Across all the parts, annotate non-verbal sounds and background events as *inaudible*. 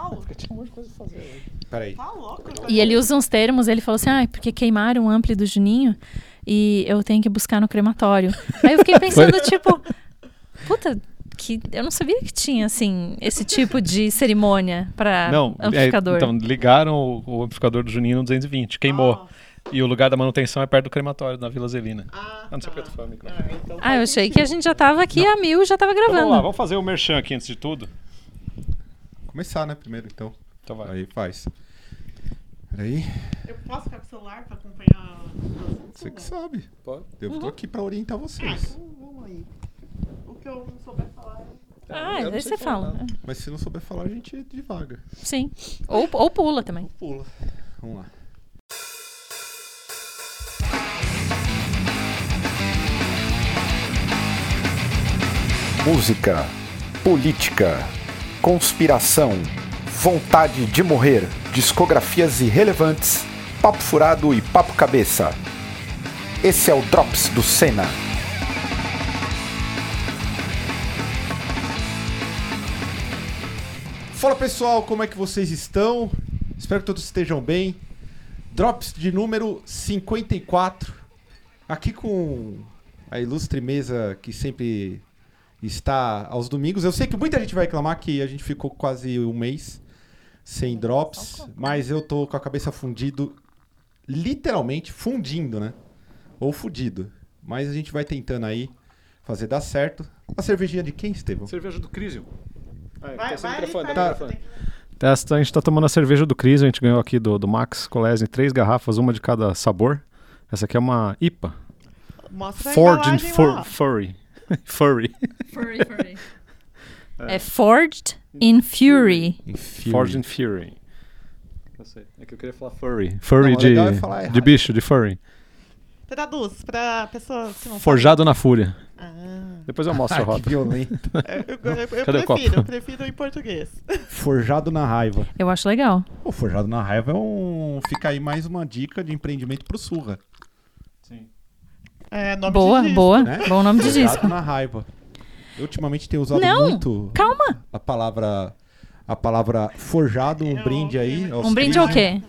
Paulo? Tinha um monte de coisa pra fazer hoje. Peraí. Tá louco? E ele usa uns termos, ele falou assim, ah, porque queimaram o ampli do Juninho e eu tenho que buscar no crematório. Aí eu fiquei *laughs* pensando, tipo, puta, que eu não sabia que tinha, assim, esse tipo de cerimônia Não, é, amplificador. então ligaram o, o amplificador do Juninho no 220, queimou. E o lugar da manutenção é perto do crematório, na Vila Zelina. Ah, Ah, não sei tá. porque tu foi o microfone. Ah, então ah, eu achei sentido. que a gente já tava aqui a mil e já tava Então vamos lá, gravando. vamos fazer o merchan aqui antes de tudo. Começar, né, primeiro, então. Então vai. Aí faz. Peraí. Eu posso ficar com o celular pra acompanhar o Você que sabe. Pode. Eu tô aqui pra orientar Ah, vocês. então vamos aí. O que eu não souber falar. Ah, Eu não aí sei você falar fala. nada. Mas se não souber falar, a gente divaga. Sim. Ou, ou pula também. Pula. Vamos lá. Música, política, conspiração, vontade de morrer, discografias irrelevantes, papo furado e papo cabeça. Esse é o Drops do Senna. Fala pessoal, como é que vocês estão? Espero que todos estejam bem. Drops de número 54. Aqui com a ilustre mesa que sempre está aos domingos. Eu sei que muita gente vai reclamar que a gente ficou quase um mês sem drops, mas eu tô com a cabeça fundido, literalmente fundindo, né? Ou fudido. Mas a gente vai tentando aí fazer dar certo. A cervejinha de quem, Estevão? Cerveja do Crisium. Ah, Vai, vai, vai. Testa, a gente tá tomando a cerveja do Crisium, a gente ganhou aqui do, do Max Colesni três garrafas, uma de cada sabor. Essa aqui é uma IPA. Mostra a Forged in *laughs* embalagem fur- lá. Furry. Furry. É Forged in Fury. Forged in Fury. Eu sei. É que eu queria falar furry. Furry Não, de, é falar de bicho, de furry. Traduz pra pessoa que não Forjado na fúria. sabe. Ah, Depois eu mostro a Ai, que rota. violento. eu, eu, eu, prefiro, eu prefiro em português. Forjado na raiva. Eu acho legal. O Forjado na Raiva é um. Fica aí mais uma dica de empreendimento pro Surra. É, nome Boa, de disco. boa. né? Bom nome de disco. na Raiva. Eu ultimamente tenho usado Não, muito Calma. a palavra. A palavra forjado, um Eu- brinde aí. aos Um brinde ao quê?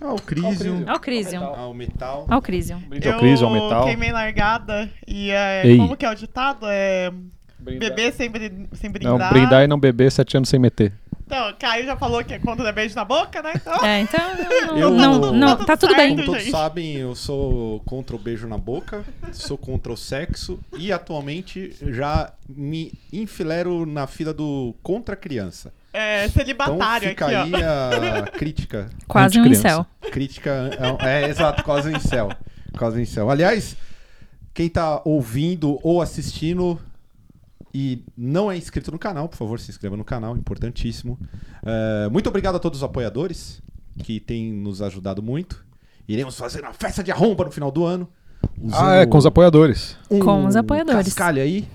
Ao Crisium. Ao Crisium. Ao metal. Ao Crisium. Brinde ao Crisium, ao Eu metal. queimei largada e é, Ei. como que é o ditado? É Brindar. beber sem, brin- sem Não, brindar. brindar e não beber, sete anos sem meter. Então, o Caio já falou que é contra dar beijo na boca, né? Então, É, então. *laughs* Eu- Não, não, não, Tá tá tudo tudo bem. Como todos gente. sabem, eu sou contra o beijo na boca, sou contra o sexo e atualmente já me enfilero na fila do contra a criança. é Então celibatário fica aqui, aí ó. a *laughs* crítica. Quase um incel. Crítica. É, é, exato, quase um incel. Quase um incel. Aliás, quem tá ouvindo ou assistindo e não é inscrito no canal, por favor, se inscreva no canal, importantíssimo. É, muito obrigado a todos os apoiadores que têm nos ajudado muito. Iremos fazer uma festa de arromba no final do ano. Ah, é, com os apoiadores. um Com os apoiadores. Cascalho aí.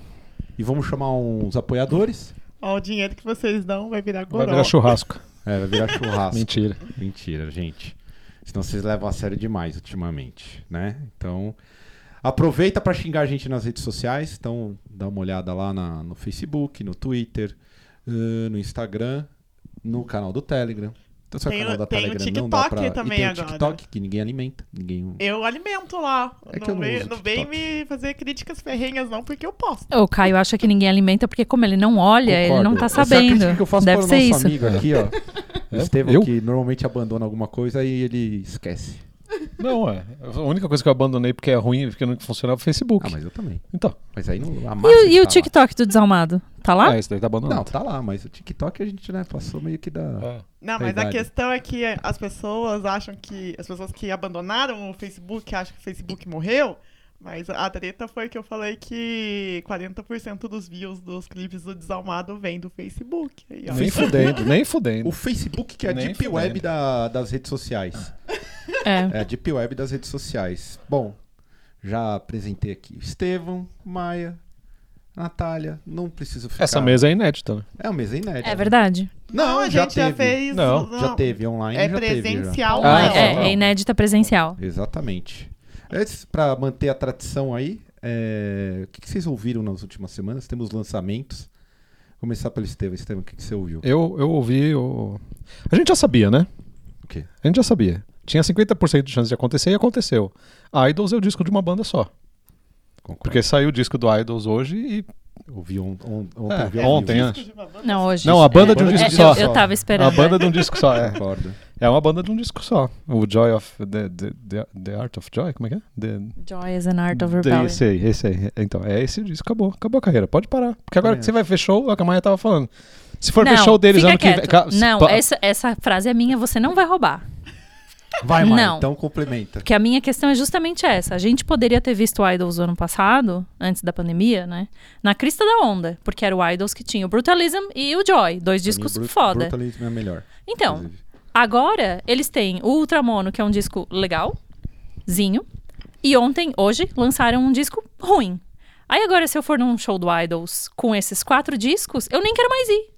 E vamos chamar uns apoiadores. Ó, o dinheiro que vocês dão vai virar Vai goró. virar churrasco. É, vai virar churrasco. *laughs* Mentira. Mentira, gente. Senão vocês levam a sério demais ultimamente, né? Então, aproveita para xingar a gente nas redes sociais. Então, dá uma olhada lá na- no Facebook, no Twitter, eh, no Instagram, no canal do Telegram. Então, se é o Tem o- canal da tem o Telegram não dá TikTok pra... também e tem o agora. TikTok, que ninguém alimenta. Ninguém... Eu alimento lá. É que não eu não vem, não vem TikTok. me fazer críticas ferrenhas, não, porque eu posso. O Caio acha que ninguém alimenta porque, como ele não olha, ele Concordo. não tá Essa é sabendo. que eu faço Deve para o ser nosso isso. amigo aqui, ó. *laughs* O É? Estevão, Eu? que normalmente abandona alguma coisa e ele esquece. Não, é. A única coisa que eu abandonei porque é ruim, porque não funcionava é o Facebook. Ah, mas eu também. Então. Mas aí não... a E, o- e o lá. TikTok do Desalmado? Tá lá? É, isso daí tá Não, abandonado. tá lá, mas o TikTok a gente né, passou meio que da. É. Não, mas a Verdade. questão é que as pessoas acham que. As pessoas que abandonaram o Facebook acham que o Facebook morreu. Mas a treta foi que eu falei que 40% dos views dos clipes do Desalmado vem do Facebook. Aí, ó. Nem fudendo, nem fudendo. O Facebook, que é a Nem Deep fudendo. Web da- das redes sociais. É. É a Deep Web das redes sociais. Bom, já apresentei aqui o Estevão, Maia, Natália. Não preciso ficar. Essa mesa é inédita, né? É uma mesa inédita. É verdade. Não, a já gente teve. já fez. Não, Já teve online. É já teve, já. presencial, Ah, não. é, não. é inédita presencial. Exatamente. Antes, para manter a tradição aí, é, o que, que vocês ouviram nas últimas semanas? Temos lançamentos. Começar pelo Estevam. Estevam, o que, que você ouviu? Eu, eu ouvi o. A gente já sabia, né? O quê? A gente já sabia. Tinha 50% de chance de acontecer e aconteceu. Idols é o disco de uma banda só. Concordo. Porque saiu o disco do Idols hoje e. Eu vi on, on, ontem. É, eu ontem, é. Banda Não, hoje. Não, a banda de um É, disco eu- só. Eu, tava A esperando. banda de um disco só, é. Concordo. É uma banda de um disco só. O Joy of. The, the, the, the Art of Joy? Como é que é? The, Joy is an Art of the- Rebellion. esse aí, esse aí. Então, é esse disco. Acabou. Acabou a carreira. Pode parar. Porque agora Também que você vai ver show, é o que a Maia tava falando. Se for ver Não, show deles fica ano que vem. quieto. Não, essa, essa frase é minha, você não vai roubar. Vai, Maia, Não. então complementa. Porque a minha questão é justamente essa. A gente poderia ter visto o Idols ano passado, antes da pandemia, né? Na crista da onda. Porque era o Idols que tinha o Brutalism e o Joy. Dois discos mim, foda. Brutalism é melhor. Então, inclusive. Agora eles têm o Ultramono, que é um disco legalzinho. E ontem, hoje, lançaram um disco ruim. Aí agora, se eu for num show do Idols com esses quatro discos, eu nem quero mais ir.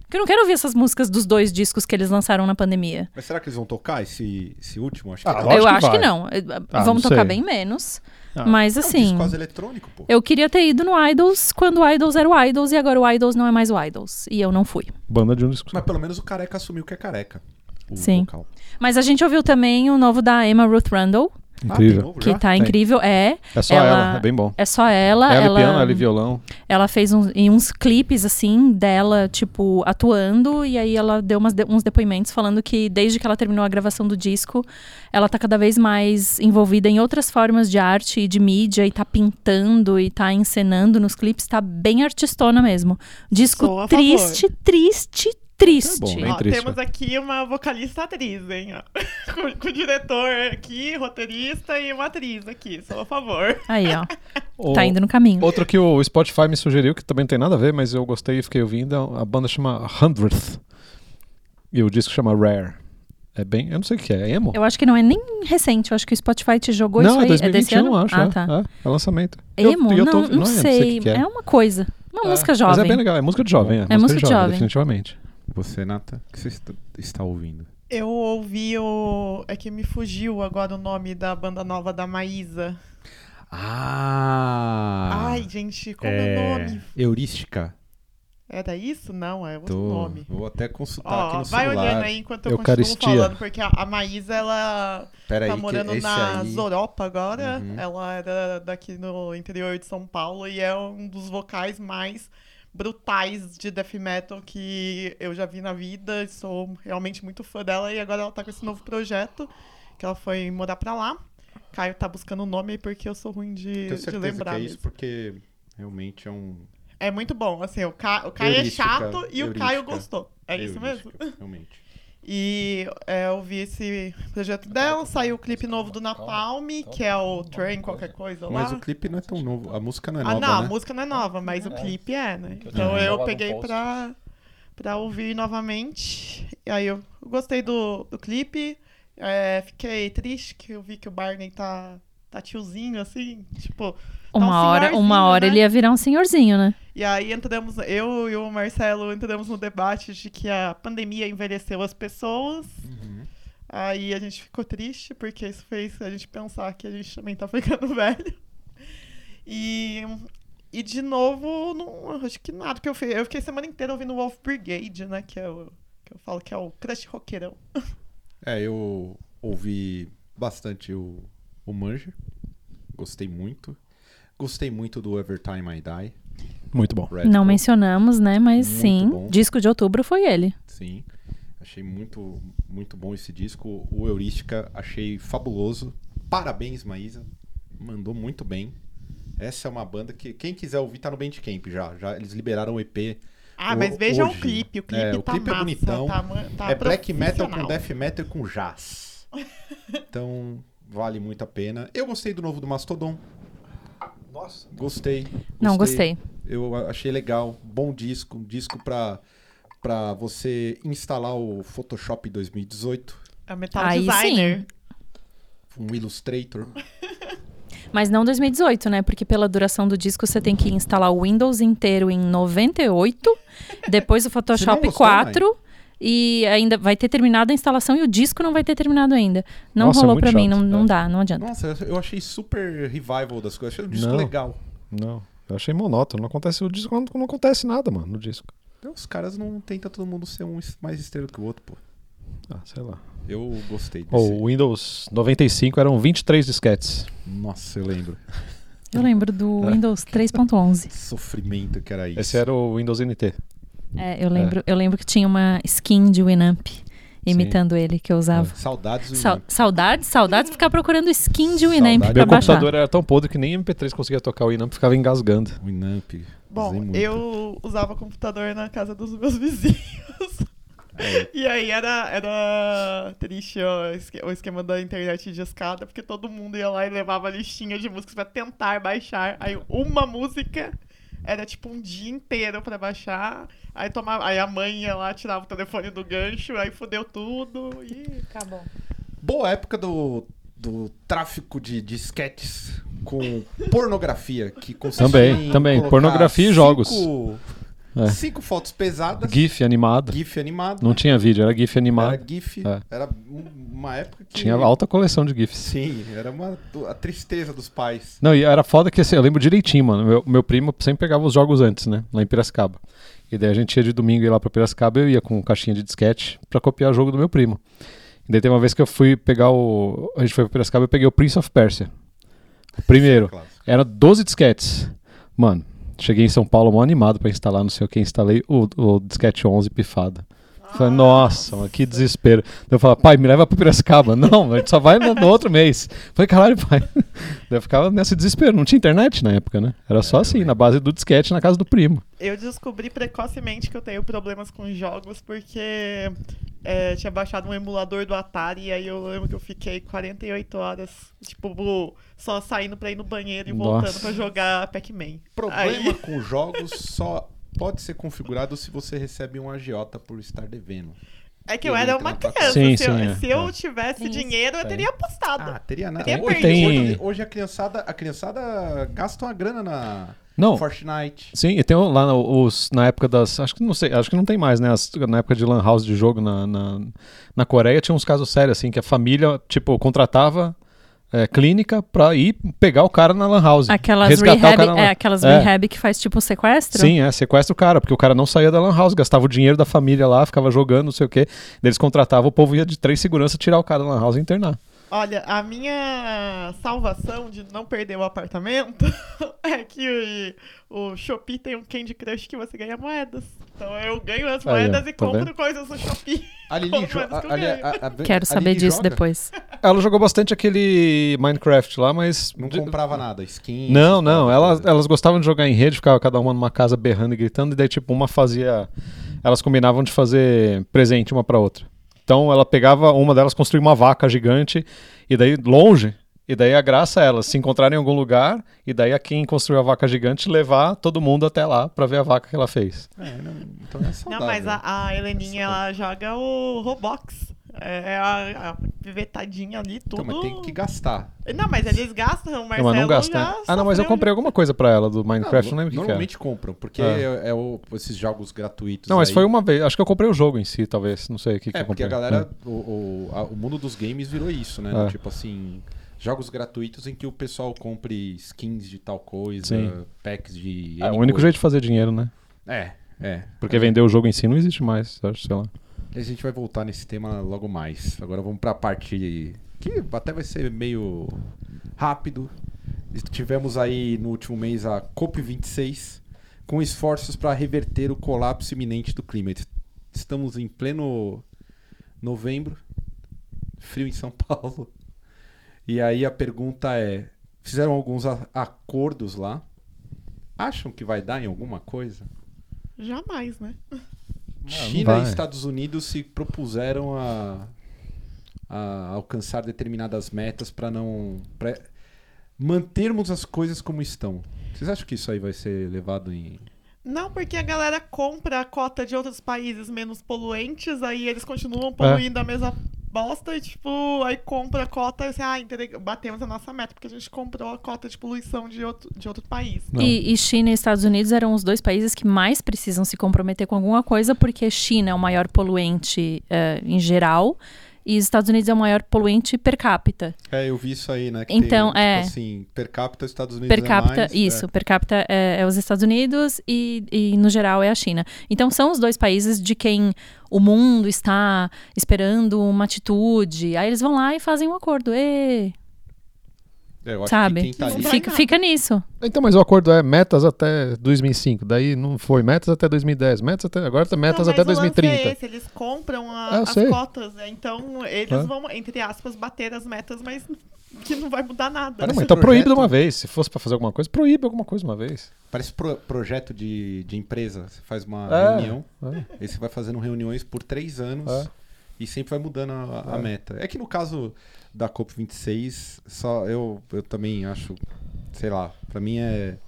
Porque eu não quero ouvir essas músicas dos dois discos que eles lançaram na pandemia. Mas será que eles vão tocar esse, esse último? Acho que Ah, não. lógico eu que acho que não. Eh, Ah, Vamos não tocar bem menos. Ah. Mas É um assim, disco quase eletrônico, pô. eu queria ter ido no Idols quando o Idols era o Idols e agora o Idols não é mais o Idols. E eu não fui. Banda de um disco. Mas pelo menos o careca assumiu que é careca. O Sim. vocal. Mas a gente ouviu também o novo da Emma Ruth Randall, Ah, Incrível. novo que tá Tem. incrível. É, É só Ela- ela, é bem bom. é só ela. Ela, ela, e piano, ela e violão. ela fez uns, em uns clipes, assim, dela, tipo, atuando. E aí ela deu umas uns depoimentos falando que desde que ela terminou a gravação do disco, ela tá cada vez mais envolvida em outras formas de arte e de mídia. E tá pintando e tá encenando nos clipes. Tá bem artistona mesmo. Disco a triste, triste, triste. Tá bom, bem Ó, triste, temos aqui uma vocalista atriz, hein? *laughs* com, com o diretor aqui, roteirista e uma atriz aqui, só a favor. Aí, ó. *laughs* O- Tá indo no caminho. Outro que o Spotify me sugeriu, que também não tem nada a ver, mas eu gostei e fiquei ouvindo, a banda chama Hundredth. E o disco chama Rare. É bem. Eu não sei o que é. É emo? Eu acho que não é nem recente. Eu acho que o Spotify te jogou não, isso é aí. é desse 2021, ano? acho. ah, é, tá. é, é lançamento. Eu- Emo? eu não, tô- não, não é, não sei sei. que que é. é. uma coisa. Uma É, música Mas jovem. é bem legal. É música de jovem. É, É música de de jovem, jovem. definitivamente. Você, Nata, o que você está, ouvindo? Eu ouvi o. É que me fugiu agora o nome da banda nova da Maísa. Ah! Ai, gente, como é, o nome? Heurística. Era isso? Não, é outro Tô- nome. Vou até consultar aqui Ó, no vai celular. olhando aí enquanto eu Eucaristia. continuo falando, porque a, a Maísa, ela Pera tá aí, morando na aí... Europa agora. Uhum. Ela era daqui no interior de São Paulo e é um dos vocais mais brutais de death metal que eu já vi na vida. Sou realmente muito fã dela e agora ela tá com esse novo projeto que ela foi morar pra lá. Caio tá buscando o nome aí porque eu sou ruim de, Tenho de lembrar. que é mesmo. isso, porque realmente é um... É muito bom, assim, o, Ca... o Caio Heurística, é chato e o Caio gostou. É isso mesmo? *laughs* Realmente. E é, eu vi esse projeto dela, saiu o clipe novo do Napalm, que é o Train qualquer coisa lá. Mas o clipe não é tão novo. A música não é ah, nova, não, a né? música não é nova, mas o clipe é, né? Então eu peguei pra, pra ouvir novamente. E aí eu gostei do, do clipe. É, fiquei triste que eu vi que o Barney tá, tá tiozinho, assim, tipo... tá um Uma hora, uma hora né? ele ia virar um senhorzinho, né? E aí entramos, eu e o Marcelo entramos no debate de que a pandemia envelheceu as pessoas. Uhum. Aí a gente ficou triste, porque isso fez a gente pensar que a gente também tá ficando *laughs* velho. E, e de novo, não, acho que nada que eu fiz. Eu fiquei a semana inteira ouvindo Wolf Brigade, né? Que, é o, que eu falo que é o crush roqueirão. É, eu ouvi bastante o, o Manger. Gostei muito. Gostei muito do Evertime I Die. Muito bom. Radical. Não mencionamos, né? Mas Muito sim, bom. disco de outubro foi ele. Sim. Achei muito, muito bom esse disco. O Heurística achei fabuloso. Parabéns, Maísa. Mandou muito bem. Essa é uma banda que quem quiser ouvir tá no Bandcamp já. já eles liberaram o EP. Ah, O- mas vejam hoje. o clipe. O clipe É, o tá clipe é massa, bonitão. Tá, tá é black metal com death metal e com jazz. *laughs* Então, vale muito a pena. Eu gostei do novo do Mastodon. Nossa. Gostei. Não gostei. Eu achei legal. Bom disco. Um disco pra, pra você instalar o Photoshop 2018. É Metal Aí Designer. Um Illustrator. *laughs* Mas não 2018, né? Porque pela duração do disco você tem que instalar o Windows inteiro em 98, *laughs* depois o Photoshop gostou, 4 e ainda vai ter terminado a instalação e o disco não vai ter terminado ainda. Não Nossa, é rolou muito pra mim, não, não É. dá, não adianta. Nossa, eu achei super revival das coisas. Achei um disco Não. legal. Não. Eu achei monótono. Não acontece o disco, não, não acontece nada, mano, no disco. Então, os caras não tentam todo mundo ser um mais estrela que o outro, pô. Ah, sei lá. Eu gostei desse. O Windows 95 eram 23 disquetes. Nossa, eu lembro. Eu lembro do Windows 3.11. Sofrimento que era isso. Esse era o Windows NT. É, eu lembro, eu lembro que tinha uma skin de Winamp imitando ele que eu usava. Saudades do Sa- Winamp. saudades, saudades de ficar procurando skin de Winamp Saudade. pra Meu baixar. computador era tão podre que nem MP3 conseguia tocar o Winamp, ficava engasgando. Winamp. Bom, eu usava computador na casa dos meus *laughs* vizinhos. É. E aí era, era triste ó, o esquema da internet de escada, porque todo mundo ia lá e levava listinha de músicas pra tentar baixar. Aí uma música era tipo um dia inteiro pra baixar. Aí, tomava, aí a mãe ia lá, tirava o telefone do gancho, aí fudeu tudo e acabou. Boa época do, do tráfico de disquetes com pornografia, que consistia Também, em também. Pornografia e cinco- jogos. É. Cinco fotos pesadas. GIF animado. GIF animado. Não tinha vídeo, era GIF animado. Era GIF. É. Era um- uma época que. Tinha alta coleção de GIFs. Sim, era uma, a tristeza dos pais. Não, e era foda que assim, eu lembro direitinho, mano. Meu, meu primo sempre pegava os jogos antes, né? Lá em Piracicaba. E daí a gente ia de domingo ir lá pra Piracicaba eu ia com caixinha de disquete pra copiar o jogo do meu primo. E daí tem uma vez que eu fui pegar o. A gente foi pra Piracicaba e eu peguei o Prince of Persia. O primeiro. Clássico. Era 12 disquetes. Mano, cheguei em São Paulo mó animado pra instalar, não sei o que. Instalei o, o disquete 11 pifado. Falei, nossa, mano, que desespero. Daí eu falava, pai, me leva pra Piracicaba. *laughs* Não, a gente só vai no, no outro mês. Falei, caralho, pai. Daí eu ficava nesse desespero. Não tinha internet na época, né? Era só assim, na base do disquete na casa do primo. Eu descobri precocemente que eu tenho problemas com jogos porque é, tinha baixado um emulador do Atari e aí eu lembro que eu fiquei 48 horas, tipo, só saindo pra ir no banheiro e voltando Nossa. pra jogar Pac-Man. Problema Aí- com jogos só pode ser configurado se você recebe um agiota por estar devendo. É que eu era entra uma criança. Sim, se eu, sim, é. se eu É. tivesse Tem isso. dinheiro, eu Tem. teria apostado. Ah, teria nada. Teria Hoje, perdido. hoje, hoje a criançada, a criançada gasta uma grana na Não. Fortnite. Sim, e tem lá os, na época das. Acho que não sei, acho que não tem mais, né? As- na época de Lan House de jogo na, na, na Coreia tinha uns casos sérios, assim, que a família, tipo, contratava é, clínica pra ir pegar o cara na Lan House. Aquelas resgatar o rehab, cara na- é, aquelas É. rehab que faz tipo sequestro? Sim, é, sequestra o cara, porque o cara não saía da Lan House, gastava o dinheiro da família lá, ficava jogando, não sei o quê. Daí eles contratavam, o povo ia de três segurança tirar o cara da Lan House e internar. Olha, a minha salvação de não perder o apartamento *laughs* é que o, o Shopee tem um Candy Crush que você ganha moedas. Então eu ganho as Aí, ó, moedas e tá compro vendo? coisas no Shopee. A Lili, *laughs* Como jo- que eu a- a- a- Quero a saber Lili disso joga? depois. *laughs* Ela jogou bastante aquele Minecraft lá, mas. Não de- comprava nada, skin. Não, não. Elas, elas gostavam de jogar em rede, ficava cada uma numa casa berrando e gritando, e daí, tipo, uma fazia. Elas combinavam de fazer presente uma pra outra. Então ela pegava, uma delas construía uma vaca gigante, e daí longe. E daí a graça é elas se encontrarem em algum lugar, e daí a quem construiu a vaca gigante levar todo mundo até lá pra ver a vaca que ela fez. É, não, então é saudável. Não, mas a, a Heleninha, ela joga o Roblox. É a, a pivetadinha ali, tudo. Então, mas tem que gastar. Não, mas eles gastam, Não, mas não gasta. né? Ah, não, mas eu comprei alguma coisa pra ela do Minecraft, não, Não, lembro o que que, é. Normalmente compram, porque É. é, é o- esses jogos gratuitos. Não, mas aí- foi uma vez. Acho que eu comprei o jogo em si, talvez. Não sei o que, que É, eu porque comprei. a galera, o, o, a- o mundo dos games virou isso, né? É. Tipo assim, jogos gratuitos em que o pessoal compre skins de tal coisa, Sim. packs de. É, o único coisa. jeito de fazer dinheiro, né? É, é. Porque vender o jogo em si não existe mais, acho, sei lá. A gente vai voltar nesse tema logo mais. Agora vamos pra parte que até vai ser meio rápido. Tivemos aí no último mês a COP26 com esforços para reverter o colapso iminente do clima. Estamos em pleno novembro, frio em São *laughs* Paulo. E aí a pergunta é: fizeram alguns acordos lá? Acham que vai dar em alguma coisa? Jamais, né? China e Estados Unidos se propuseram a, a alcançar determinadas metas para não pra mantermos as coisas como estão. Vocês acham que isso aí vai ser levado em Não, porque a galera compra a cota de outros países menos poluentes, aí eles É. continuam poluindo a mesma bosta e, tipo, aí compra a cota e assim, ah, entre- batemos a nossa meta, porque a gente comprou a cota de poluição de outro, de outro país. Não. E, e China e Estados Unidos eram os dois países que mais precisam se comprometer com alguma coisa, porque China é o maior poluente eh, em geral e os Estados Unidos é o maior poluente per capita. É, eu vi isso aí, né? que Então, tem, é. Tipo assim, per capita, os Estados Unidos Per é capita, mais, isso, é. per capita é, é os Estados Unidos e, e, no geral, é a China. Então, são os dois países de quem o mundo está esperando uma atitude. Aí eles vão lá e fazem um acordo. Ê, É, eu acho sabe? que quem tá Fica, fica nisso. Então, mas o acordo é metas até 2005. Daí não foi metas até 2010. Metas até, agora tá metas Não, até mas o lance 2030. É esse, eles compram a- Ah, as sei. cotas, né? então eles É. vão, entre aspas, bater as metas, mas que não vai mudar nada. Não, Parece mas um então proíbe de projeto- uma vez. Se fosse pra fazer alguma coisa, proíbe alguma coisa uma vez. Parece pro- projeto de, de empresa. Você faz uma É. reunião, É. aí você vai fazendo reuniões por três anos É. e sempre vai mudando a, a É. meta. É que no caso da COP26, só eu, eu também acho, sei lá, pra mim é.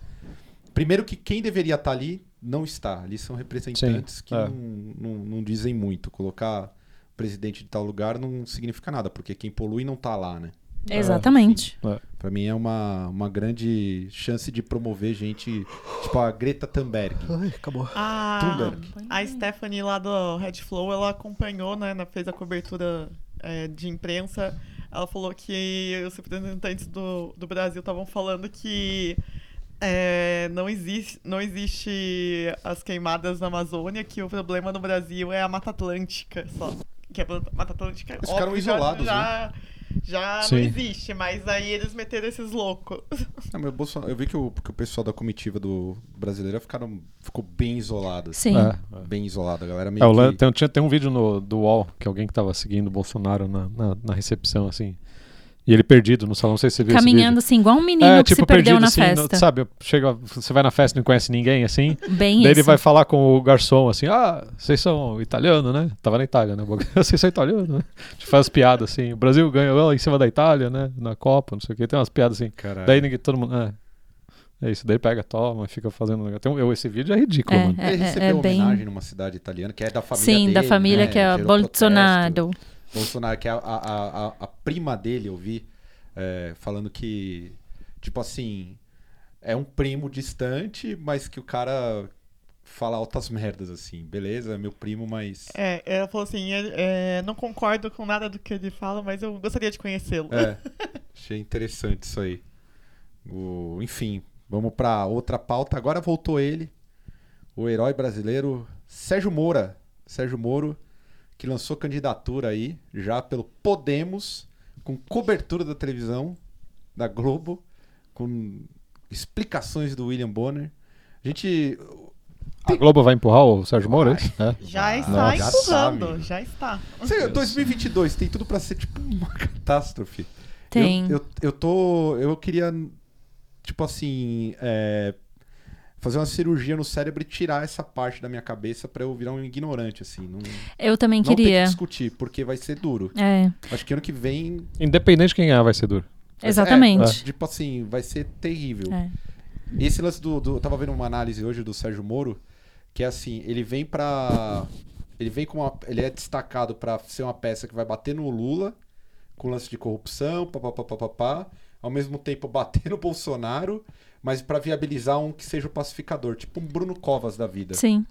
Primeiro que quem deveria estar ali não está. Ali são representantes Sim, que é. não, não, não dizem muito. Colocar presidente de tal lugar não significa nada, porque quem polui não tá lá, né? Exatamente. Pra mim é uma, uma grande chance de promover gente, tipo a Greta Thunberg. Ai, acabou. A, Thunberg. a Stephanie lá do Red Flow, ela acompanhou, né, fez a cobertura é, de imprensa. Ela falou que os representantes do, do Brasil estavam falando que é, não, existe, não existe as queimadas na Amazônia, que o problema no Brasil é a Mata Atlântica só. Que a Mata Atlântica, Eles ficaram óbvio, já- isolados, já, já não Sim. existe, mas aí eles meteram esses loucos. Não, mas o Bolsonaro- eu vi que o, que o pessoal da comitiva do brasileiro ficaram, ficou bem isolado. Sim. É, é. Bem isolado. A galera meio É, que... tem, tinha, tem um vídeo no, do UOL que alguém que tava seguindo o Bolsonaro na, na, na recepção, assim. E ele perdido no salão, não sei se você viu Caminhando esse assim, igual um menino É, que tipo, se perdeu perdido na assim, no- festa. sabe, chega, você vai na festa e não conhece ninguém, assim. Bem Daí ele isso. vai falar com o garçom, assim, ah, vocês são italiano, né? Tava na Itália, né? *laughs* Vocês são italiano, né? A gente faz piadas assim, o Brasil ganhou em cima da Itália, né? Na Copa, não sei o que, tem umas piadas assim. Caralho. Daí ninguém, todo mundo, é. É isso, daí pega, toma, fica fazendo. Tem um- eu, esse vídeo é ridículo, É, mano. Ele é, recebeu é bem... homenagem numa cidade italiana, que é da família Sim, dele, da família né? que é Gerou Bolsonaro. protesto. Bolsonaro, que é a, a, a, a prima dele, eu vi, é, falando que, tipo assim, é um primo distante, mas que o cara fala altas merdas, assim. Beleza, é meu primo, mas... É, ela falou assim, é, é, não concordo com nada do que ele fala, mas eu gostaria de conhecê-lo. É, *laughs* achei interessante isso aí. O, enfim, vamos pra outra pauta. Agora voltou ele, o herói brasileiro Sérgio Moura. Sérgio Moro, que lançou candidatura aí, já pelo Podemos, com cobertura da televisão, da Globo, com explicações do William Bonner. A gente. A Globo vai empurrar o Sérgio Moro, é? É. Já está Nossa, já empurrando, já está. Sei, 2022 tem tudo pra ser tipo uma *laughs* catástrofe. Tem. Eu, eu, eu tô. Eu queria, tipo assim. é, fazer uma cirurgia no cérebro e tirar essa parte da minha cabeça pra eu virar um ignorante, assim. Não, Eu também não ter que queria. discutir, porque vai ser duro. É, Acho que ano que vem. Independente de quem ganhar, vai ser duro. exatamente. É, tipo assim, vai ser terrível. É. Esse lance do, do. Eu tava vendo uma análise hoje do Sérgio Moro, que é assim, ele vem pra. Ele vem com uma. Ele é destacado pra ser uma peça que vai bater no Lula, com lance de corrupção, papapá, ao mesmo tempo bater no Bolsonaro, mas pra viabilizar um que seja o pacificador, tipo um Bruno Covas da vida. Sim.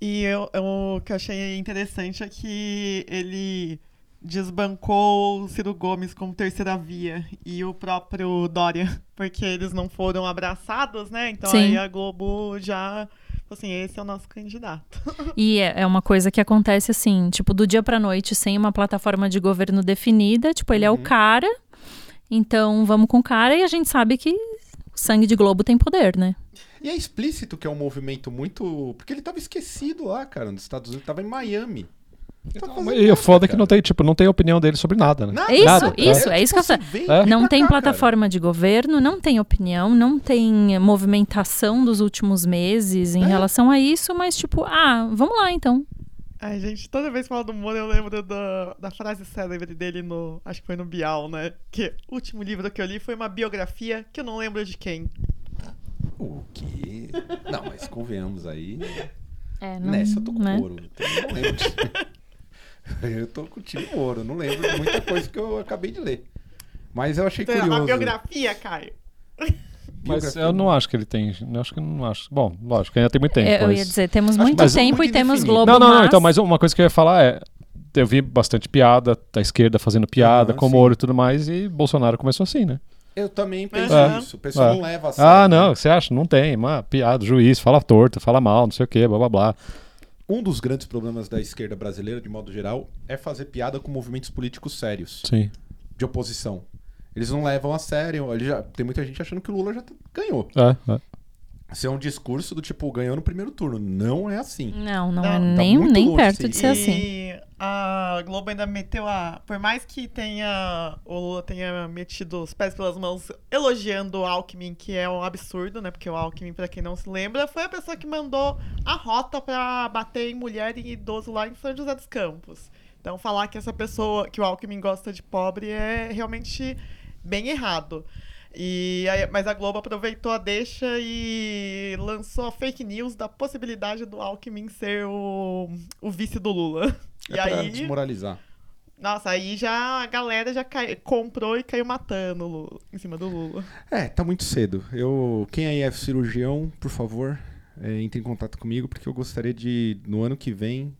E eu, eu- o que eu achei interessante é que ele desbancou o Ciro Gomes como terceira via e o próprio Dória, *laughs* porque eles não foram abraçados, né? Então Sim. aí a Globo já falou assim, esse é o nosso candidato. *laughs* E é é uma coisa que acontece assim, tipo, do dia pra noite, sem uma plataforma de governo definida. Tipo, ele é o Uhum. cara, então vamos com o cara e a gente sabe que sangue de Globo tem poder, né? E é explícito que é um movimento muito. Porque ele tava esquecido lá, cara, nos Estados Unidos, tava em Miami. E o foda é que cara. não tem, tipo, não tem opinião dele sobre nada, né? Nada, É isso, nada. isso, é isso que eu vem, É. Não tem cá, cara. plataforma de governo, não tem opinião, não tem movimentação dos últimos meses em É. relação a isso, mas tipo, ah, vamos lá então. Ai, gente, toda vez que fala do Moro, eu lembro da, da frase célebre dele no. Acho que foi no Bial, né? Que o último livro que eu li foi uma biografia que eu não lembro de quem. O quê? Não, mas convenhamos aí. É, Nessa eu tô com né? ouro. Então, eu não lembro de... Eu tô com o time ouro. Não lembro de muita coisa que eu acabei de ler. Mas eu achei Então, é curioso. uma biografia, Caio. Mas eu não acho que ele tem. Eu acho que não acho. Bom, lógico, ainda tem muito tempo. É, eu mas- ia dizer, temos muito tá tempo muito e temos. Globo Não, não, não. Mas- Então, mas uma coisa que eu ia falar é. eu vi bastante piada da esquerda fazendo piada, Aham, com sim. Moro e tudo mais, e Bolsonaro começou assim, né? Eu também penso É. isso. O pessoal É. não leva a sério. Ah, não, você acha? Não tem, uma piada, juiz, fala torto, fala mal, não sei o quê, blá blá blá. Um dos grandes problemas da esquerda brasileira, de modo geral, é fazer piada com movimentos políticos sérios, Sim. de oposição. Eles não levam a sério. Ele já, tem muita gente achando que o Lula já t- ganhou. É, é. Isso é um discurso do tipo, ganhou no primeiro turno. Não é assim. Não, não, Não, é tá nem, muito nem perto de ser assim. E a Globo ainda meteu a. Por mais que tenha. O Lula tenha metido os pés pelas mãos elogiando o Alckmin, que é um absurdo, né? Porque o Alckmin, pra quem não se lembra, foi a pessoa que mandou a rota pra bater em mulher e idoso lá em São José dos Campos. Então falar que essa pessoa, que o Alckmin gosta de pobre é realmente bem errado. E aí- mas a Globo aproveitou a deixa e lançou a fake news da possibilidade do Alckmin ser o, o vice do Lula. É E aí, desmoralizar. nossa, aí já a galera já cai- comprou e caiu matando Lula- em cima do Lula. É, tá muito cedo. Eu, quem aí é cirurgião, por favor, é, entre em contato comigo, porque eu gostaria de, no ano que vem,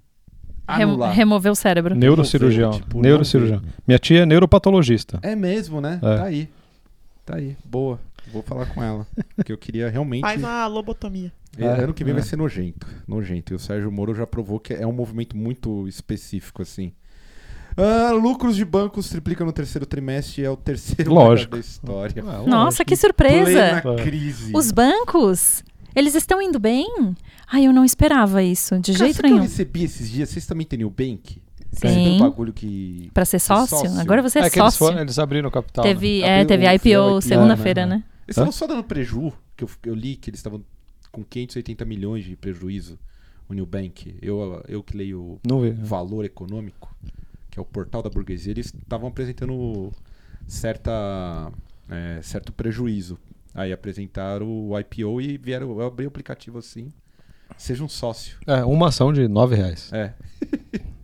Anular. remover o cérebro. Neurocirurgião. tipo, neurocirurgião. Minha tia é neuropatologista. É mesmo, né? É. Tá aí. Tá aí. Boa. Vou falar com ela. Porque eu queria realmente. Faz a lobotomia. É, É, ano que vem é. vai ser nojento. Nojento. E o Sérgio Moro já provou que é um movimento muito específico, assim. Ah, lucros de bancos triplicam no terceiro trimestre é o terceiro Lógico. da história. Ah, Nossa, lógico. que surpresa! Plena É. crise. Os bancos, eles estão indo bem? Ai, eu não esperava isso, de Cara, jeito sabe que eu nenhum. recebi esses dias? Vocês também têm Nubank? Sim. Receberam um bagulho que... Pra ser sócio? sócio. Agora você é, É que eles, sócio. foram, eles abriram o capital. né? Teve, Abriu é, teve o- IPO IPO, segunda-feira, né? né? Eles estavam só dando preju, que eu, eu li que eles estavam com 580 milhões de prejuízo, o Nubank. Eu, eu que leio o. Valor Econômico, que é o portal da burguesia, eles estavam apresentando certa, é, certo prejuízo. Aí apresentaram o IPO e vieram, eu abri o aplicativo assim, seja um sócio. É, uma ação de 9 reais. É, *laughs*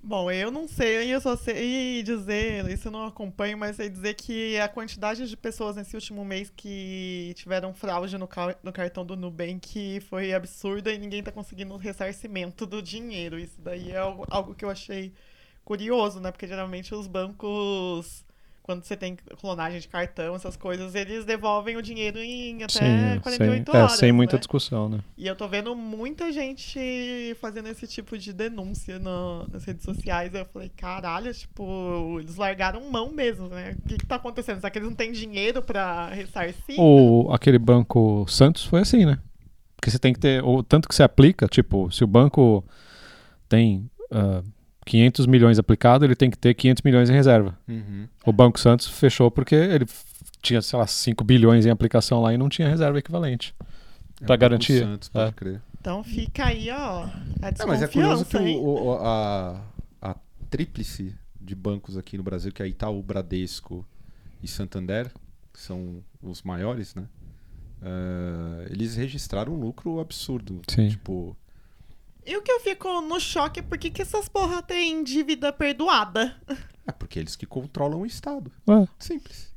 Bom, eu não sei, eu só sei dizer, isso eu não acompanho, mas sei dizer que a quantidade de pessoas nesse último mês que tiveram fraude no, ca- no cartão do Nubank foi absurda e ninguém tá conseguindo o ressarcimento do dinheiro. Isso daí é algo, algo que eu achei curioso, né? Porque geralmente os bancos, quando você tem clonagem de cartão, essas coisas, eles devolvem o dinheiro em até Sim, 48 sem, horas. é, sem muita né? discussão, né? E eu tô vendo muita gente fazendo esse tipo de denúncia no- nas redes sociais. Eu falei, caralho, tipo, eles largaram mão mesmo, né? O que, que tá acontecendo? Será que eles não têm dinheiro pra ressarcir? O, aquele banco Santos foi assim, né? Porque você tem que ter. O tanto que você aplica, tipo, se o banco tem ah, 500 milhões aplicado, ele tem que ter 500 milhões em reserva. O Banco Santos fechou porque ele tinha, sei lá, 5 bilhões em aplicação lá e não tinha reserva equivalente. É Banco garantir. Santos, pode É. crer. Então fica aí, ó, a É, mas é curioso que o, o- a, a tríplice de bancos aqui no Brasil, que é Itaú, Bradesco e Santander, que são os maiores, né? Eh, eles registraram um lucro absurdo. Sim. Tipo, E o que eu fico no choque é por que essas porra têm dívida perdoada? é porque eles que controlam o Estado. Ué, Simples.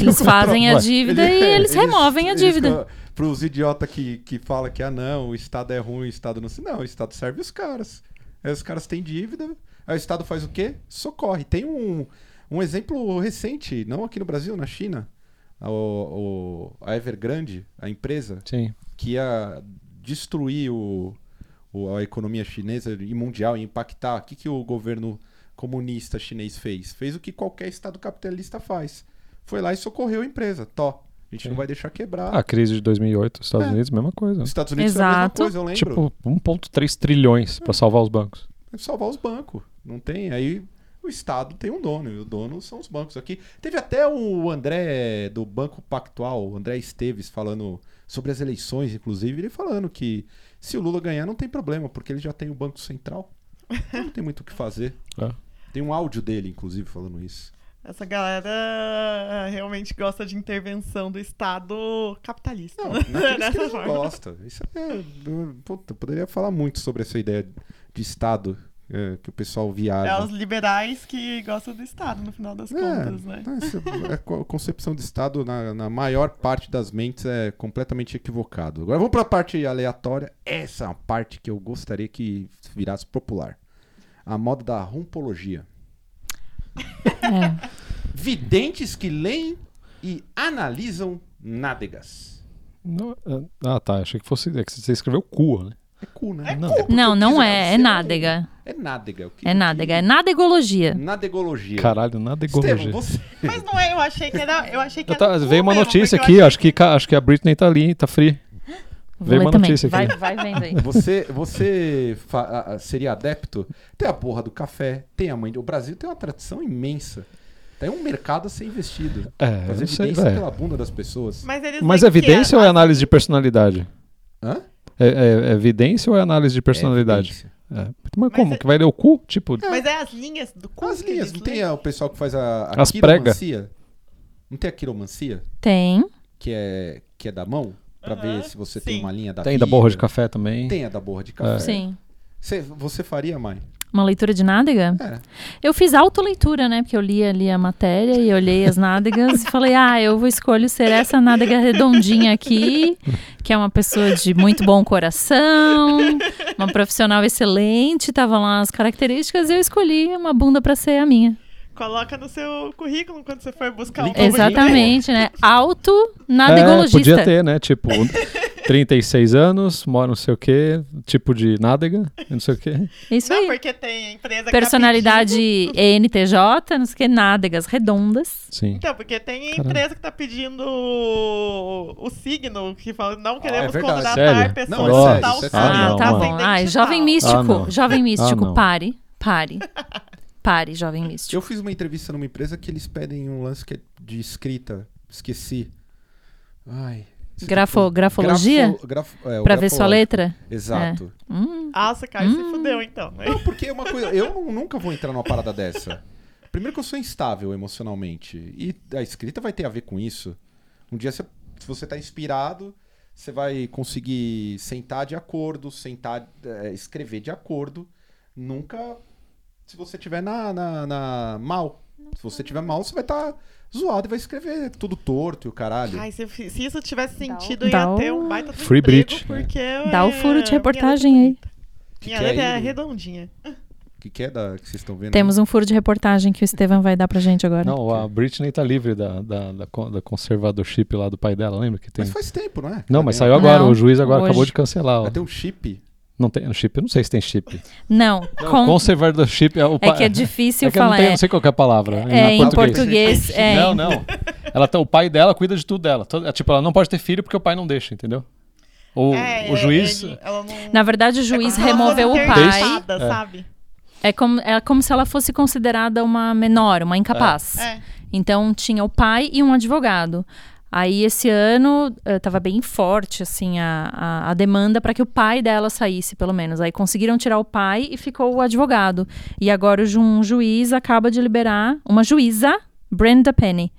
Eles fazem a Ué. dívida e eles removem a dívida. Para os idiotas que, que falam que, ah, não, o Estado é ruim, o Estado não... Não, o Estado serve os caras. Aí os caras têm dívida, aí o Estado faz o quê? Socorre. Tem um, um exemplo recente, não aqui no Brasil, na China. A, o, a Evergrande, a empresa, sim. que ia destruir o- a economia chinesa e mundial, e impactar. O que, que o governo comunista chinês fez? Fez o que qualquer Estado capitalista faz. Foi lá e socorreu a empresa. Tó, a gente Sim. não vai deixar quebrar. A crise de 2008, os Estados É. Unidos, mesma coisa. Os Estados Unidos foi a mesma Exato. coisa, eu lembro. Tipo, 1,3 trilhões pra salvar os bancos. É salvar os bancos. Não tem. Aí o Estado tem um dono, e o dono são os bancos aqui. Teve até o André do Banco Pactual, o André Esteves, falando sobre as eleições, inclusive, ele falando que se o Lula ganhar não tem problema, porque ele já tem o Banco Central. Então não tem muito o que fazer. É. Tem um áudio dele, inclusive, falando isso. Essa galera realmente gosta de intervenção do Estado capitalista. Não, né? naqueles que gosta. Isso é. Puta, eu poderia falar muito sobre essa ideia de Estado é, que o pessoal É viaja. os liberais que gostam do Estado, no final das contas, né? Essa é, a concepção de Estado, na, na maior parte das mentes, é completamente equivocado. Agora vamos para a parte aleatória. Essa é uma parte que eu gostaria que virasse popular. A moda da rumpologia. É. Videntes que leem e analisam nádegas. Não, ah, tá. Achei que fosse. É que você escreveu cu, né? É cu, né? Não. porque Não, eu não quis é. É nádega. É nádega. É nádega. que- É nadegologia. Nadegologia. Caralho, nada Estevão, ecologia. você... *laughs* Mas não é, eu achei que era. Eu achei que Eu tá- cu veio uma notícia aqui, acho que, acho que a Britney tá ali, tá free. Vou Veio uma também. notícia aqui. Vai, vai vendo aí. Você, você fa- a- a- seria adepto? Tem a porra do café, tem a mãe. O Brasil tem uma tradição imensa. Tem um mercado a ser investido. É, Fazer eu sei, evidência é. pela bunda das pessoas. Mas, Mas é evidência que ou é análise de personalidade? Hã? É, é- é evidência ou é análise de personalidade? evidência. É. Mas como? é- Que vai ler o cu? Tipo, Mas é as linhas do cu. As linhas, não tem o pessoal que faz a, a As prega. quiromancia? Não tem a quiromancia? Tem. Que é, que é da mão? Pra Aham, ver se você tem sim. uma linha da tem da vida. borra de café também. Tem a da borra de café. É. Sim. Você, você faria, mãe? Uma leitura de nádega? É. Eu fiz autoleitura, né? Porque eu li ali a matéria e olhei as nádegas e falei, ah, eu vou escolher ser essa nádega redondinha aqui, que é uma pessoa de muito bom coração, uma profissional excelente, estavam lá as características e eu escolhi uma bunda pra ser a minha. Coloca no seu currículo quando você for buscar um Exatamente, né? Auto É, nadegologista. podia ter, né? Tipo, 36 anos, mora não sei o quê, tipo de nádega, não sei o quê. Isso Não, aí. porque tem empresa que tá Personalidade pedindo- ENTJ, não sei o que, nádegas redondas. Sim. Então, porque tem Caralho. empresa que tá pedindo o, o signo, que fala, não queremos é verdade. contratar Sério? pessoas Não, é de sério, tal é signo. Ah, não, tá mano. bom. Ai, jovem Ah, místico. não. jovem místico, não. pare. Pare. Pare, jovem místico. Eu fiz uma entrevista numa empresa que eles pedem um lance que é de escrita. Esqueci. Ai. Grafo- grafologia? Grafo- grafo- é, Pra ver sua letra? Exato. Hum, Nossa, cara, se Hum. fudeu então. Né? Não, porque uma coisa. Eu nu- nunca vou entrar numa parada dessa. Primeiro que eu sou instável emocionalmente. E a escrita vai ter a ver com isso. Um dia, você- se você tá inspirado, você vai conseguir sentar de acordo, sentar, é, escrever de acordo. Nunca se você tiver na, na, na- mal. Se você tiver mal, você vai estar zoado e vai escrever tudo torto e o caralho. Ai, se, se isso tivesse sentido, dá ia o- ter um baita do Free emprego, Brit. porque Dá o é- furo de reportagem é aí. Que Minha que é letra é aí? redondinha. O que, que é da, que vocês estão vendo? Temos um furo de reportagem que o Estevam vai dar pra gente agora. Não, a Britney tá livre da, da, da, da conservadorship lá do pai dela, lembra que tem? Mas faz tempo, não é? Não, mas bem. saiu agora, Não, o juiz agora hoje. acabou de cancelar. Vai ter um chip. Não tem chip, eu não sei se tem chip. Não, Não, com- conservadorship é o é que é *laughs* difícil É que eu não, falar. tenho, é, não sei qual que é a palavra. é, em português. português. *laughs* É, Não, não. Ela tá, o pai dela cuida de tudo dela. É, tipo, ela não pode ter filho porque o pai não deixa, entendeu? O, É, o juiz. ele- ela não- Na verdade, o é juiz removeu o pai. É. sabe? É como, é como se ela fosse considerada uma menor, uma incapaz. É. Então tinha o pai e um advogado. Aí esse ano estava bem forte assim a, a, a demanda para que o pai dela saísse, pelo menos. Aí conseguiram tirar o pai e ficou o advogado. E agora um juiz acaba de liberar, uma juíza, Brenda Penny,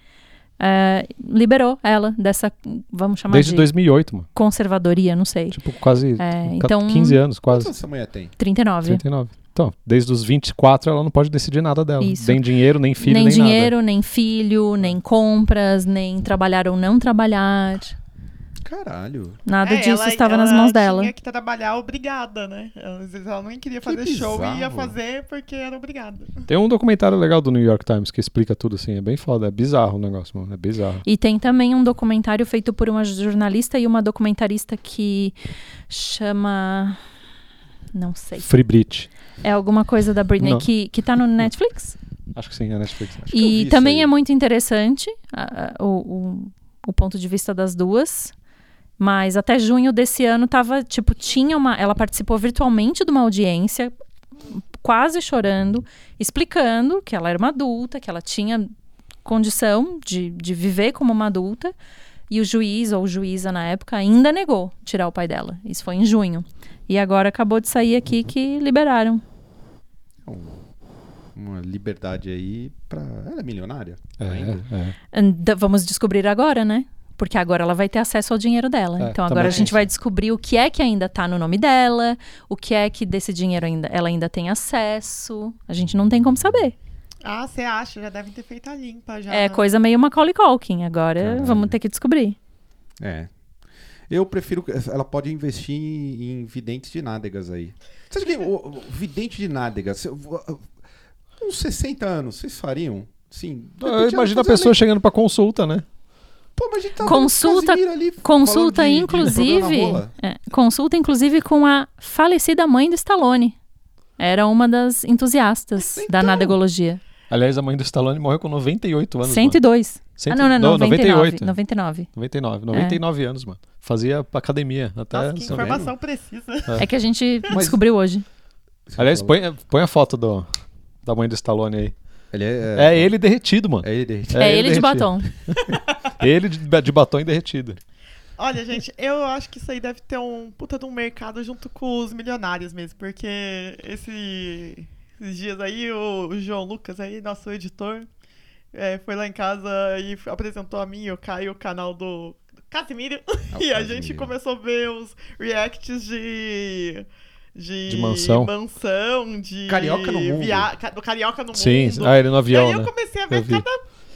eh, liberou ela dessa, vamos chamar Desde de 2008, mano. conservadoria, não sei. Tipo, quase É, então- 15 anos, Quantos quase. anos essa mulher tem? 39. 39. Então, desde os 24 ela não pode decidir nada dela. Isso. Nem dinheiro, nem filho, nem nem, dinheiro, nem filho, nem compras, nem trabalhar ou não trabalhar. Caralho. Nada É, disso ela- estava ela nas mãos dela. tinha que trabalhar obrigada, né? Às vezes ela não queria fazer show e ia fazer porque era obrigada. nada. Tem um documentário legal do New York Times que explica tudo assim. É bem foda. É bizarro o negócio, mano. É bizarro. E tem também um documentário feito por uma jornalista e uma documentarista que chama. Não sei. Free Brit. É alguma coisa da Britney Não. que, que tá no Netflix. Acho que sim, é Netflix. Acho E também é muito interessante a- a- o, o, o ponto de vista das duas. Mas até junho desse ano tava, tipo, tinha uma. Ela participou virtualmente de uma audiência, quase chorando, explicando que ela era uma adulta, que ela tinha condição de, de viver como uma adulta. E o juiz ou juíza na época ainda negou tirar o pai dela. Isso foi em junho. E agora acabou de sair aqui que liberaram. Uma liberdade aí pra. Ela é milionária? É, ainda? é. Vamos descobrir agora, né? Porque agora ela vai ter acesso ao dinheiro dela. É, então agora a gente vai descobrir o que é que ainda tá no nome dela, o que é que desse dinheiro ainda, ela ainda tem acesso. A gente não tem como saber. Ah, você acha? Já devem ter feito a limpa já. É né? coisa meio Macaulay Culkin. Agora Caralho. vamos ter que descobrir. É. Eu prefiro. Ela pode investir em, em videntes de nádegas aí. Você acha que o, o vidente de nádegas. Uns 60 anos, vocês fariam? Sim. de Ah, Imagina a pessoa chegando pra consulta, né? Pô, mas a gente tá Consulta- ali Consulta, de- de inclusive. rola. é, consulta, inclusive, com a falecida mãe do Stallone. Era uma das entusiastas da Então. nadegologia. Aliás, a mãe do Stallone morreu com 98 anos. 102. Mano. Ah, não, não, Não, 99. 98. 99. 99. 99 anos, mano. Fazia academia até. Nossa, que informação precisa. É que a gente Mas- descobriu hoje. Aliás, põe, põe a foto do, da mãe do Stallone aí. Ele é, É, ele derretido, mano. É ele derretido. É, É, ele ele de batom. *laughs* Ele de, de batom e derretido. Olha, gente, eu acho que isso aí deve ter um puta de um mercado junto com os milionários mesmo, porque esse- esses dias aí o, o João Lucas aí, nosso editor, é, foi lá em casa e apresentou a mim e o Caio o canal do Casimiro o *laughs* e a gente começou a ver os reacts de de, De mansão. mansão, de Carioca no mundo. via- Carioca no Sim, mundo. ah, ele no E avião, aí eu né? comecei a ver cada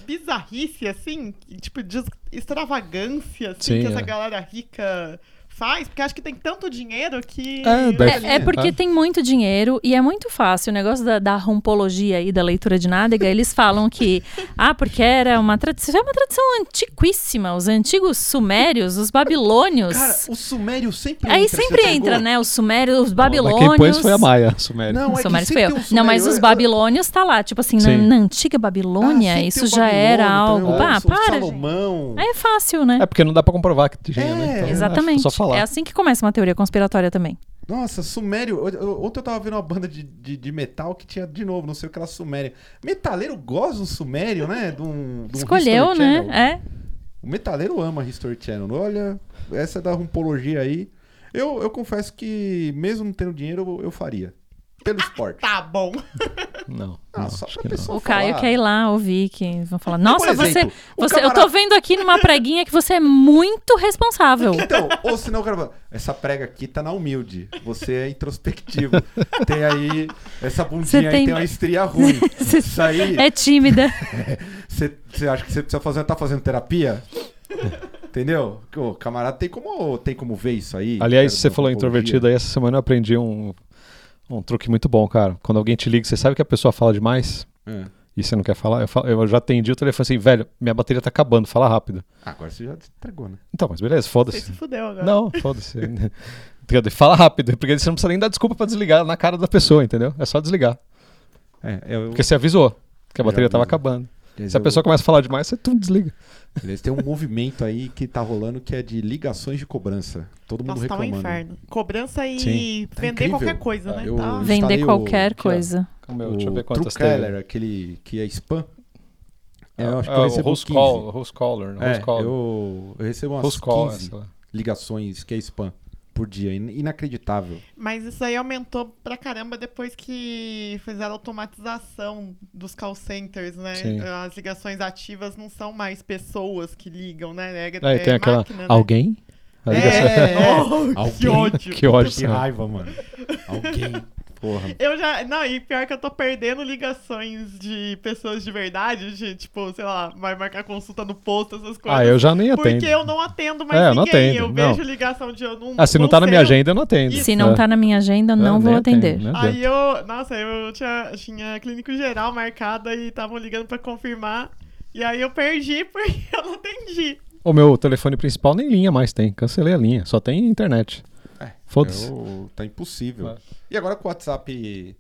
bizarrice, assim, e, tipo, de extravagância, assim, Sim, que essa é. galera rica faz, porque acho que tem tanto dinheiro que... É, deve- É, é porque Ah. tem muito dinheiro e é muito fácil. O negócio da, da rompologia aí, da leitura de nádega, *laughs* eles falam que, ah, porque era uma tradição, é uma tradição antiquíssima. Os antigos sumérios, os babilônios. Cara, o Sumério sempre aí entra. sempre entra, pegou? né? Os sumérios, os babilônios. quem pôs foi a Maia, Sumério. Não, é Sumérios foi eu. um Não, mas os babilônios tá lá. Tipo assim, na, na antiga Ah, Babilônia, sempre isso já era algo. Ah, para, gente. Salomão. É fácil, né? É porque não dá pra comprovar que tinha, É, né? Então, Exatamente. É só falar. É assim que começa uma teoria conspiratória também. Nossa, Sumério. Ontem eu tava vendo uma banda de, de, de metal que tinha, de novo, não sei o que era Sumério. Metaleiro gosta do Sumério, né? De um, de um Escolheu, né? É. O metaleiro ama History Channel. Olha, essa da rumpologia aí. Eu, eu confesso que, mesmo não tendo dinheiro, eu, eu faria. Pelo esporte. Tá bom. *laughs* Não, Ah, não, só acho pra que não. pessoa O Caio falar. quer ir lá ouvir, que vão falar, nossa, exemplo, você, você eu camarada- tô vendo aqui numa preguinha que você é muito responsável. Então, ou senão o cara fala, essa prega aqui tá na humilde. Você é introspectivo. Tem aí, essa bundinha aí tem- tem uma estria ruim. *laughs* Isso aí, É tímida. *laughs* você você acha que você precisa fazer, tá fazendo terapia? Entendeu? O camarada tem como, tem como ver isso aí. Aliás, cara, você falou introvertido aí, essa semana eu aprendi um, um truque muito bom, cara. Quando alguém te liga, você sabe que a pessoa fala demais É. e você não quer falar? Eu, falo- eu já atendi o telefone assim, velho, minha bateria tá acabando, fala rápido. Ah, agora você já entregou, né? Então, mas beleza, Você foda-se. se fudeu agora. Não, foda-se. Entendeu? *laughs* Fala rápido, porque você não precisa nem dar desculpa pra desligar na cara da pessoa, entendeu? É só desligar. É, eu, Porque você avisou que a bateria tava acabando. Se a pessoa começa a falar demais, você tum, desliga. Eles têm um movimento aí que tá rolando que é de ligações de cobrança. Todo mundo Nossa, tá um reclamando. inferno. Cobrança e Sim. Tá vender incrível. qualquer coisa, né? Eu- Tá. Vender o- qualquer ó. coisa. O deixa eu ver quantas Truecaller, tem. aquele que é spam. É, eu acho que É, eu o recebo host 15. call, host caller, né? É, host caller. eu, eu recebo umas Host call, 15 essa lá. ligações que é spam por dia. In- Inacreditável. Mas isso aí aumentou pra caramba depois que fizeram a automatização dos call centers, né? Sim. As ligações ativas não são mais pessoas que ligam, né? É, Aí é tem aquela. máquina, né? Alguém? A ligação- *laughs* É, Oh, que Alguém? ódio. Que ódio. Que raiva, mano. Alguém. Porra. Eu já. Não, e pior que eu tô perdendo ligações de pessoas de verdade, de tipo, sei lá, vai marcar consulta no posto, essas coisas. Ah, eu já nem atendo. Porque eu não atendo mais É, eu não ninguém. atendo, eu não. vejo ligação de eu não. Ah, se não tá na minha eu- agenda, eu não atendo. Isso. Se não É. tá na minha agenda, não Eu vou nem atender. atendo, né? Aí eu, nossa, eu tinha, tinha clínico geral marcada e estavam ligando pra confirmar. E aí eu perdi *laughs* porque eu não atendi. O meu telefone principal nem linha mais tem. Cancelei a linha. Só tem internet. É, Foda-se. eu- tá impossível. É. E agora com o WhatsApp.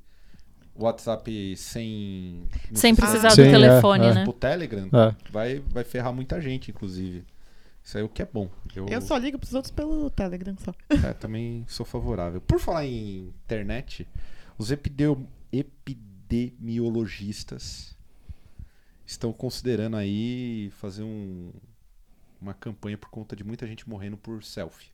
o WhatsApp sem. Sem precisar Sim, do é, telefone, é. né? Pro Telegram, É. vai, vai ferrar muita gente, inclusive. Isso aí é o que é bom. Eu, Eu só ligo pros outros pelo Telegram só. é, também sou favorável. Por falar em internet, os epideu- epidemiologistas estão considerando aí fazer um, uma campanha por conta de muita gente morrendo por selfie.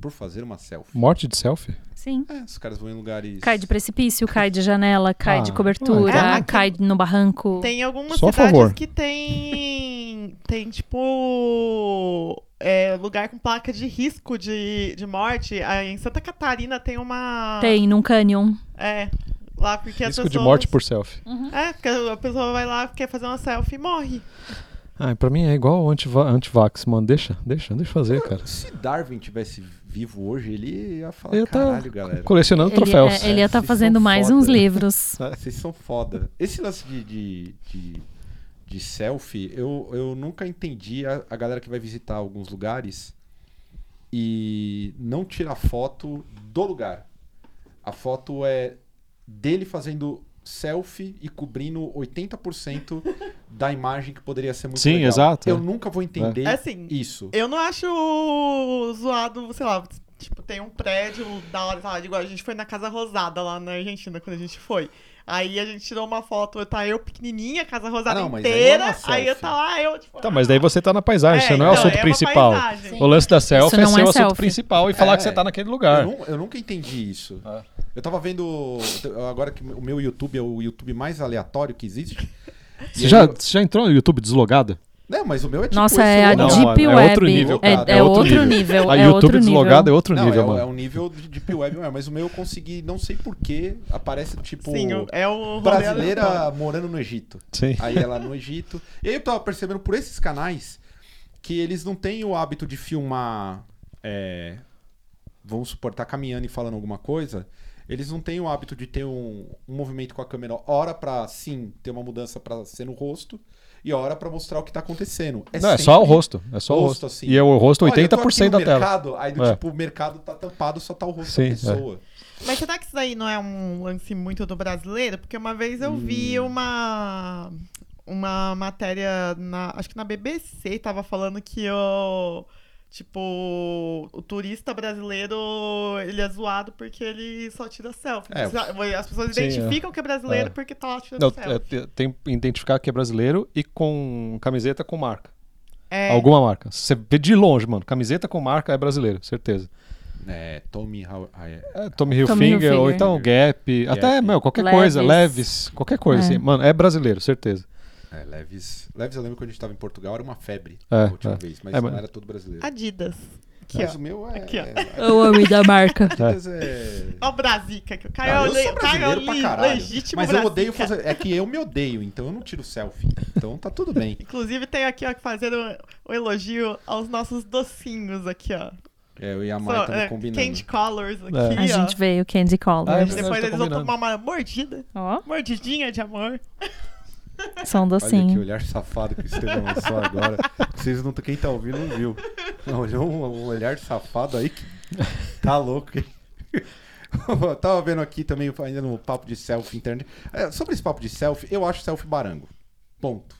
Por fazer uma selfie. Morte de selfie? Sim. É, os caras vão em lugares. Cai de precipício, cai de janela, cai Ah, de cobertura, ah, cai no barranco. Tem algumas Só cidades favor. que tem tem, tipo. é, lugar com placa de risco de, de morte. Aí, em Santa Catarina tem uma. Tem, num canyon. É. Lá porque as Risco pessoas. de morte por selfie. É, porque a pessoa vai lá, quer fazer uma selfie e morre. Ah, pra mim é igual o antiva- antivax, mano. Deixa, deixa, deixa fazer, cara. Se Darwin tivesse vivo hoje, ele ia falar, Ele tá caralho, galera. colecionando Ele, troféus. é, ele ia estar Vocês fazendo mais foda. uns livros. *laughs* Vocês são foda. Esse lance de, de, de, de selfie, eu, eu nunca entendi a, a galera que vai visitar alguns lugares e não tira foto do lugar. A foto é dele fazendo selfie e cobrindo 80% *laughs* da imagem que poderia ser muito Sim, legal. exato, Eu é. nunca vou entender É assim, isso. Eu não acho zoado, sei lá, tipo, tem um prédio da hora, sei lá, igual a gente foi na Casa Rosada lá na Argentina quando a gente foi. Aí a gente tirou uma foto, tá eu pequenininha, Casa Rosada Ah, não, mas aí inteira, não é aí eu tá lá, eu, tipo... Tá, mas daí você tá na paisagem, você não é o então, assunto uma principal. paisagem. O lance da selfie é não ser é o assunto principal e falar É. que você tá naquele Eu, lugar. nu- eu nunca entendi isso. É. Eu tava vendo. Agora que o meu YouTube é o YouTube mais aleatório que existe. *laughs* Você já, você já entrou no YouTube deslogado? Não, mas o meu é tipo. Nossa, é a Deep é Web. outro nível, é, cara, é é outro outro nível. nível. A é YouTube outro deslogado é nível. outro Não, nível, é, mano. é um nível de Deep Web, é, mas o meu eu consegui, não sei porquê, aparece tipo. Sim, é o brasileira morando no Egito. Sim. Aí ela no Egito. E aí eu tava percebendo por esses canais que eles não têm o hábito de filmar. É, vamos supor, tá caminhando e falando alguma coisa. Eles não têm o hábito de ter um, um movimento com a câmera, hora pra sim ter uma mudança pra ser no rosto e hora pra mostrar o que tá acontecendo. não, é só o rosto. É só o rosto, rosto. assim. E é o rosto Olha, eu tô aqui 80% no da tela. mercado, Aí do É. tipo, o mercado tá tampado, só tá o rosto Sim, da pessoa. Mas será que isso daí não é um lance muito do brasileiro? Porque uma vez eu vi Hum. uma uma matéria na, acho que na BBC tava falando que o tipo o turista brasileiro ele é zoado porque ele só tira selfie. É. As pessoas Sim, identificam que é brasileiro É. porque tá lá tirando Não, selfie. é, te- tem que identificar que é brasileiro e com camiseta com marca. É. Alguma marca. Você vê de longe, mano. Camiseta com marca é brasileiro, certeza. É, Tommy How- ah, é. É, Tommy Hilfiger, Tommy Hilfiger. ou então Gap, até, meu, qualquer Leves. coisa, Leves, qualquer coisa, É. assim. Mano, é brasileiro, certeza. É, Leves. Leves eu lembro quando a gente tava em Portugal, era uma febre É, a última é. vez, mas É, não mas- era todo brasileiro. Adidas. Aqui, mas ó. o meu é. Aqui, ó. é- Eu amo da marca. Adidas é. Ó o Brasica, que o Caio Não, é le- é brasileiro pra li- caralho. legítimo Mas eu Brasica. odeio fazer. É que eu me odeio, então eu não tiro selfie. Então tá tudo bem. *laughs* Inclusive tem aqui, ó, que fazer o, o elogio aos nossos docinhos aqui, ó. É, eu e a Mai estamos é, combinando. Candy Colors aqui, É. A gente veio Candy Colors. Ah, é Depois eles tá vão combinando. tomar uma mordida. Ó, Mordidinha de amor. *laughs* são Olha que olhar safado que o Estevão lançou agora. Vocês não, quem tá ouvindo não viu. Não, olhou um, um olhar safado aí que tá louco, hein? Eu *laughs* Tava vendo aqui também, ainda no papo de selfie internet. É, sobre esse papo de selfie, eu acho selfie barango. Ponto.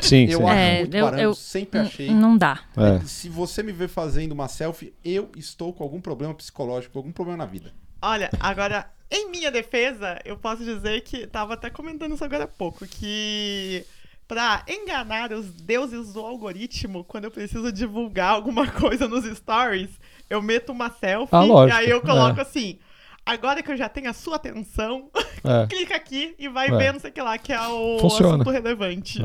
Sim, Eu sim. acho É, muito eu- barango, eu- sempre achei. Não dá. É. Se você me ver fazendo uma selfie, eu estou com algum problema psicológico, algum problema na vida. Olha, agora, em minha defesa, eu posso dizer que tava até comentando isso agora há pouco, que pra enganar os deuses do algoritmo, quando eu preciso divulgar alguma *laughs* coisa nos stories, eu meto uma selfie Ah, e lógico, aí eu coloco é. assim. Agora que eu já tenho a sua atenção, *laughs* É. clica aqui e vai É. ver não sei o que lá, que é o Funciona. assunto relevante.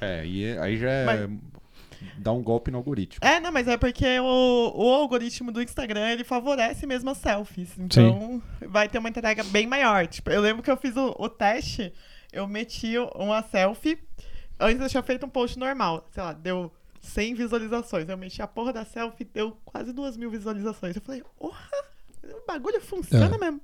É, *laughs* e é- aí já é, Mas- dá um golpe no algoritmo. É, não, mas é porque o, o algoritmo do Instagram, ele favorece mesmo as selfies. Então, vai ter uma entrega bem maior. Tipo, eu lembro que eu fiz o, o teste, eu meti uma selfie. Antes eu tinha feito um post normal. Sei lá, deu 100 visualizações. Eu meti a porra da selfie, deu quase 2 mil visualizações. Eu falei, porra, o bagulho funciona É. mesmo.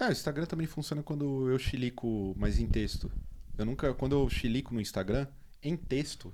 É, o Instagram também funciona quando eu chilico, mas em texto. Eu nunca, quando eu chilico no Instagram, em texto,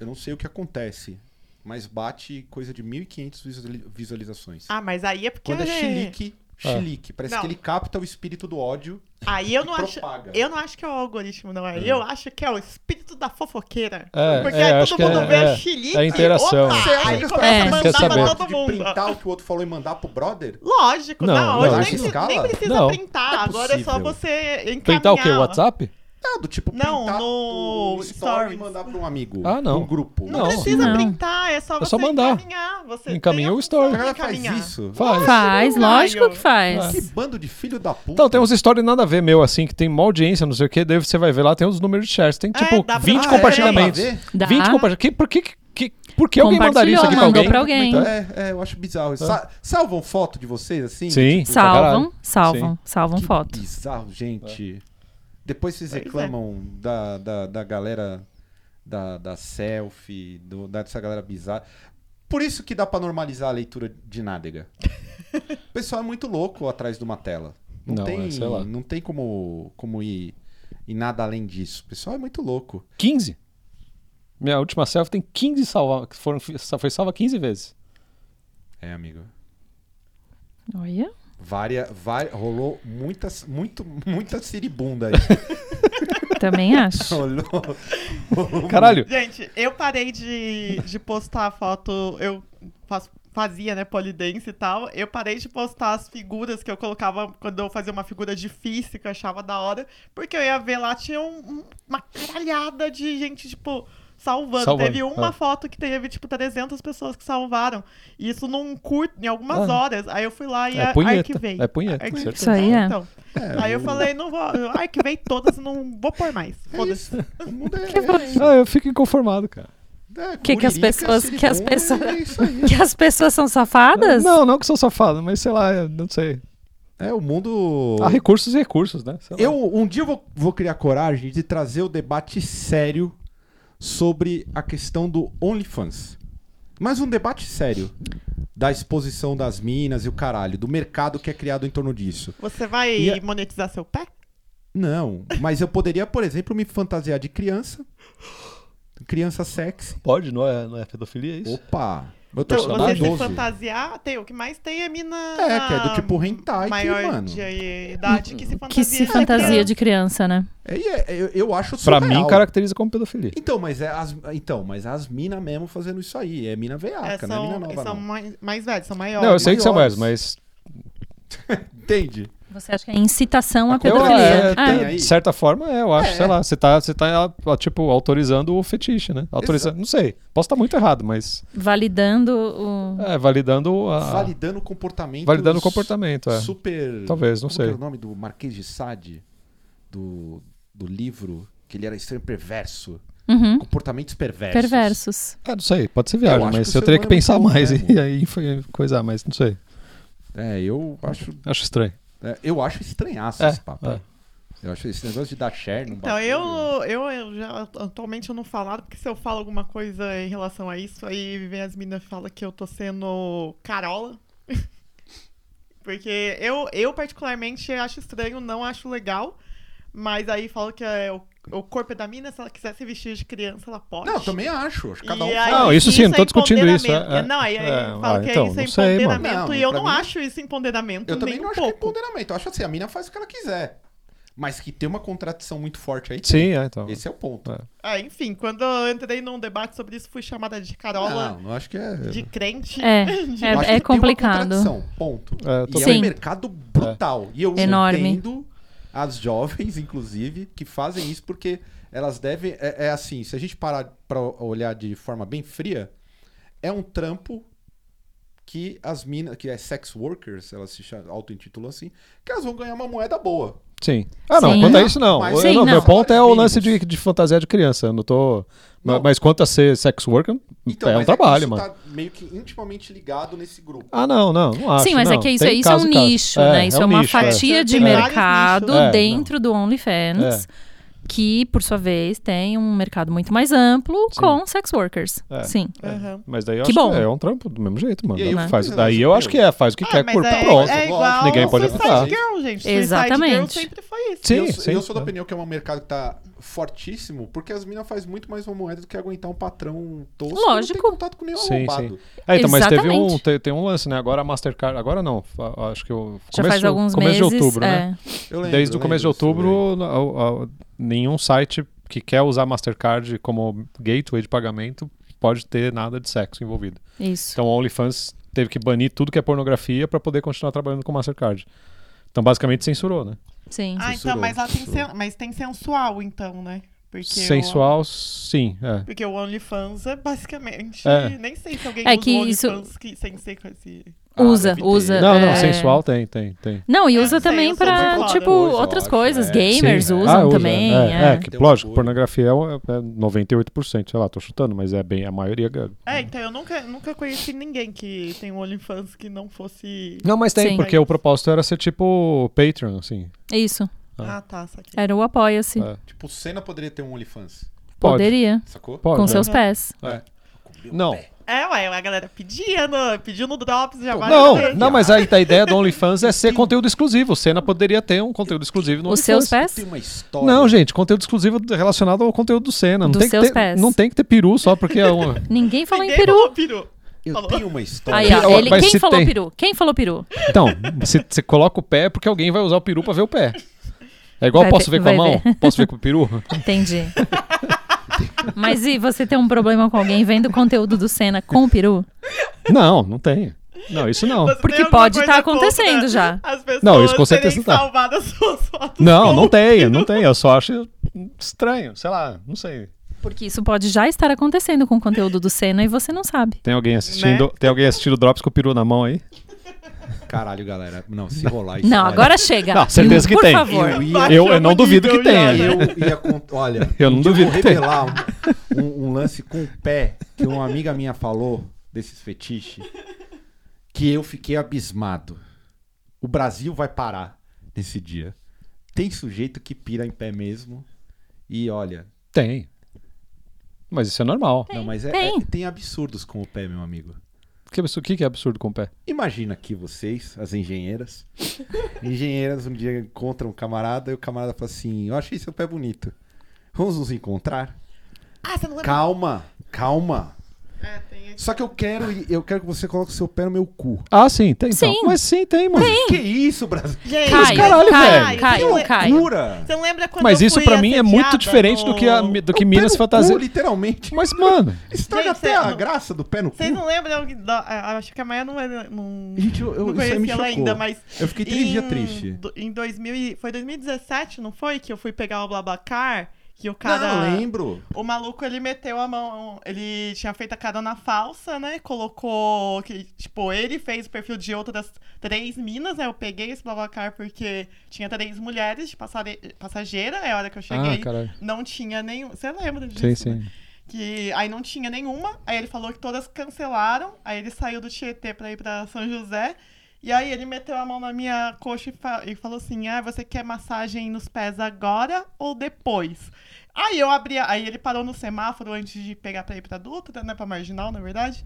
eu não sei o que acontece, mas bate coisa de 1.500 visuali- visualizações. Ah, mas aí é porque... Quando é chilique, chilique, parece Não. que ele capta o espírito do ódio Aí eu e não acho... Eu não acho que é o algoritmo, não é. Eu acho que é o espírito da fofoqueira. É, Porque é, aí todo que mundo é- vê é, a chilique. é a interação. Opa, aí começa É. a mandar pra todo de mundo. printar o que o outro falou e mandar pro brother? Lógico, Não, não. não, hoje nem, escala? nem precisa Não. printar. É Agora é só você encaminhar. Printar o quê? O WhatsApp? Ah, tipo Não, printar no o story e mandar pra um amigo. Ah, não. Um grupo. Não, Não. precisa Não. printar, é só É você só mandar. encaminhar. Você Encaminha o story. A galera faz isso? Faz. Faz, lógico que faz. Que bando de filho da puta. Então, tem uns stories nada a ver meu, assim, que tem uma audiência, não sei o que, daí você vai ver lá, tem os números de shares. Tem, É, tipo, 20 Ah, é? compartilhamentos. Dá pra ver? Dá. 20 compartilhamentos. Por que, que, por que alguém mandaria isso aqui pra alguém? pra alguém. É, é, eu acho bizarro. Sa- salvam foto de vocês, assim? Sim. Tipo, pra Salvam, caralho. salvam, salvam que foto. bizarro, gente. Depois vocês Pois é. reclamam da, da, da galera da, da selfie, do, dessa galera bizarra. Por isso que dá pra normalizar a leitura de nádega. *laughs* o pessoal é muito louco atrás de uma tela. Não, Não, tem, é, sei lá. não tem como, como ir, ir nada além disso. O pessoal é muito louco. 15. Minha última selfie tem 15 salva, que foram, foi salva 15 vezes. É, amigo. Olha. Vária, vária, rolou muitas, muito, muita siribunda aí. *laughs* Também acho. rolou, rolou *laughs* Caralho. Gente, eu parei de, de postar foto, eu faço- fazia, né, polidense e tal. Eu parei de postar as figuras que eu colocava quando eu fazia uma figura difícil, que eu achava da hora, porque eu ia ver lá, tinha um- um- uma caralhada de gente, tipo, salvando. Salvando, Teve uma é. foto que teve, tipo, 300 pessoas que salvaram. E isso num curto, em algumas Ah. horas. Aí eu fui lá e É a- punheta. arquivei. É punheta, Arquivei. certeza. Isso aí é. Então, É, aí eu falei, não vou, eu arquivei todas e não vou pôr mais. É Foda-se. isso. O mundo *laughs* é, Que é, Ah, eu fico inconformado, cara. é, Que que as pessoas- que as pessoas- é. *laughs* Que as pessoas são safadas? Não, não que sou safado, mas sei lá, não sei. É, o mundo. Há recursos e recursos, né? Sei lá. Eu, um dia eu vou, vou criar coragem de trazer o debate sério sobre a questão do OnlyFans. Mas um debate sério da exposição das minas e o caralho, do mercado que é criado em torno disso. Você vai E a- monetizar seu pé? Não, mas eu poderia, por exemplo, me fantasiar de criança. Criança sexy. Pode, não é, não é pedofilia isso? Opa! Eu tô Então, você se 12. fantasiar, tem, o que mais tem é mina. É, que é do tipo hentai, que, maior mano. de idade que se fantasia. Que se fantasia de criança, né? É, e é- eu, eu acho Pra surreal. mim, caracteriza como pedofilia. Então, mas é as, então, mas as mina mesmo fazendo isso aí. É mina É, veiaca, não é mina são, nova, são não. mais, mais velhos, são maiores. Não, eu sei que são mais, maiores. mas. *laughs* Entende? Você acha que é incitação à pedofilia? é, Ah, tem de certa forma, é, eu acho, É. sei lá. Você tá, você tá, tipo, autorizando o fetiche, né? Autorizando, não sei. Posso estar muito errado, mas. validando o. É, validando a. Validando o comportamento. Validando o comportamento, é. Super. Talvez, não como sei. era o nome do Marquês de Sade? Do, do livro? Que ele era estranho perverso. Uhum. Comportamentos perversos. Perversos. É, não sei, pode ser viagem, Eu mas eu teria que é pensar mais *laughs* louco, e, aí foi coisar, mas não sei. É, eu acho. Acho estranho. É, eu acho estranhaço É, esse papo. é. Eu acho esse negócio de dar share no Então, eu, eu, eu já atualmente eu não falo, porque se eu falo alguma coisa em relação a isso, aí vem as meninas e falam que eu tô sendo carola. *laughs* porque eu, eu, particularmente, acho estranho, não acho legal. Mas aí falo que é o, o corpo é da mina, se ela quiser se vestir de criança, ela pode. Não, eu também acho. Acho que cada um faz. aí, Não, isso sim, não tô é discutindo isso, é, é. Não, aí, aí É, falo ah, que então, isso é não sei, empoderamento Não, e eu não mim- acho isso empoderamento Eu nem também um não acho que é pouco. empoderamento. Eu acho assim, a mina faz o que ela quiser. Mas que tem uma contradição muito forte aí. Sim, é, então. Esse é o ponto. É. Ah, enfim, quando eu entrei num debate sobre isso, fui chamada de carola, Não, não acho que é. de crente. É, *laughs* acho é, é tem uma complicado. contradição, ponto. É, tô- E é Sim. um mercado brutal. E eu Enorme. entendo as jovens, inclusive, que fazem isso porque elas devem. É, é assim, se a gente parar pra olhar de forma bem fria, é um trampo que as minas, que é sex workers, elas se auto-intitulam assim, que elas vão ganhar uma moeda boa. Sim. Ah, não, Sim. quanto a isso, não. Mas- Eu- Sim, não, não. Meu ponto é o lance de, de fantasia de criança. Eu não tô. Não. Mas quanto a ser sex worker, Então, é um mas trabalho, que isso mano. tá meio que intimamente ligado nesse grupo. Ah, não, não, não acho. Sim, mas é que isso, isso é caso um e caso. nicho, né? Isso é, um uma nicho, é. fatia de mercado. É, dentro do OnlyFans. Que, por sua vez, tem um mercado muito mais amplo Sim. com sex workers. É. Sim. Aham. Mas daí eu Que acho bom. que é um trampo do mesmo jeito, mano. E aí eu fico faz, daí eu acho que é, faz o que Ah, quer, mas curta é, pronto. é igual Ninguém pode atrasar. Girl, gente. Exatamente. Girl sempre foi isso. Sim, eu, sim. eu sou da opinião que é um mercado que tá fortíssimo, porque as minas fazem muito mais uma moeda do que aguentar um patrão tosco que Lógico. não tem contato com nenhum Sim, arrombado. É, então, mas teve um, Exatamente. tem, um lance, né? Agora a Mastercard. Agora não. Acho que o. Já começo, faz alguns começo meses. de outubro, né? é. Eu lembro, Desde eu o começo de outubro, a- a- nenhum site que quer usar Mastercard como gateway de pagamento pode ter nada de sexo envolvido. Isso. Então o OnlyFans teve que banir tudo que é pornografia para poder continuar trabalhando com Mastercard. Então basicamente censurou, né? Sim. Ah, então, Censurou, mas, lá tem, sen- mas tem sensual, então, né? Porque Sensual, sim. É. O, porque o OnlyFans é basicamente. É. Nem sei se alguém É usa que o isso- OnlyFans que, sem ser com esse. Usa, deve ter. usa. Não, não, é, sensual tem, tem, tem. Não, e É, usa sei, também de falar. tipo, Coisa, outras coisas. é. Gamers Sim, usam ah, usa, também. É, é. é, que, um lógico, bagulho. pornografia é, um- é 98%, sei lá, tô chutando, mas é bem a maioria. É, então eu nunca, nunca conheci ninguém que tem um OnlyFans que não fosse. Não, mas tem, Sim. porque o propósito era ser tipo Patreon, assim. Isso. Ah, tá, saquei. Era o apoia-se. É. Tipo, o Senna poderia ter um OnlyFans. Pode. Poderia. Sacou? Pode, Com é. seus pés. É. Não, É, ué, a galera pedia no, pediu no Drops já vai não, ver. não, mas a, a ideia do OnlyFans é ser conteúdo exclusivo. O Senna poderia ter um conteúdo exclusivo no Os OnlyFans. seus pés? Tem uma história. Não, gente, conteúdo exclusivo relacionado ao conteúdo do Senna. Não, Dos tem, que seus ter, pés. não tem que ter peru só porque é um. Ninguém falou em Ninguém peru. falou peru. Eu Falou. tenho uma história. Aí, ó, Mas ele, quem se falou tem- peru? Quem falou peru? Então, você você coloca o pé porque alguém vai usar o peru pra ver o pé. É igual Vai posso ver- ver com a vai mão? ver. Posso ver com o peru? Entendi. *laughs* Mas e você tem um problema com alguém vendo conteúdo do Senna com o peru? Não, não tem. Não, isso não. Você Porque pode coisa tá acontecendo contra já. As pessoas Não, isso com certeza tá. salvado as suas fotos. Não, com não o tem, peru. não tem. Eu só acho estranho, sei lá, não sei. Porque isso pode já estar acontecendo com o conteúdo do Senna e você não sabe. Tem alguém assistindo, Né? tem alguém assistindo Drops com o peru na mão aí? Caralho, galera. Não, se rolar isso. Não, olha, agora chega. Não, certeza que Por tem. favor. Eu ia, Eu, *laughs* eu não duvido que tenha. né? eu ia Olha, Eu não duvido vou que tenha. revelar um, um- um lance com o pé que uma amiga minha falou desses fetiches que eu fiquei abismado. O Brasil vai parar nesse dia. Tem sujeito que pira em pé mesmo. E olha, Tem. Mas isso é normal. não, mas é, tem. é- tem absurdos com o pé, meu amigo. Que absurdo- O que, que é absurdo com o pé? Imagina aqui vocês, as engenheiras. *laughs* engenheiras um dia encontram um camarada e o camarada fala assim: Eu achei seu pé bonito. Vamos nos encontrar? Ah, você não lembra? Calma, calma. É, tem aqui. Só que eu quero, eu quero que você coloque o seu pé no meu cu. Ah, sim, tem então. Sim. Mas sim, tem, mano. Que isso, Brasil? Gente, Caio, caralho, Caio, velho. Caio, você, Caio. Cura. você não lembra quando Mas eu isso fui pra mim é muito diferente do que, a, no- do que O pé Minas no fantasia. cu, literalmente. Mas, mano, Estraga Gente, até a graça do pé no cu. Vocês não lembram? Da, a- acho que a Maia não, é, não, Gente, eu, eu, não conhecia ela chocou. ainda, mas. Eu fiquei três dias triste. do- Em 2000, e- foi 2017, não foi? Que eu fui pegar o Blablacar. Que o cara. Não, lembro. O maluco, ele meteu a mão. Ele tinha feito a carona falsa, né? Colocou. Que, tipo, ele fez o perfil de outras três minas, né? Eu peguei esse Blablacar porque tinha três mulheres de passare- passageira. É a hora que eu cheguei. Ah, caralho. não tinha nenhum. Você lembra disso? Sim, né? sim. Que aí não tinha nenhuma. Aí ele falou que todas cancelaram. Aí ele saiu do Tietê pra ir pra São José. E aí ele meteu a mão na minha coxa e, fa- e falou assim: Ah, você quer massagem nos pés agora ou depois? Aí eu abri. Aí ele parou no semáforo antes de pegar pra ir pra Dutra, né? Pra marginal, na verdade.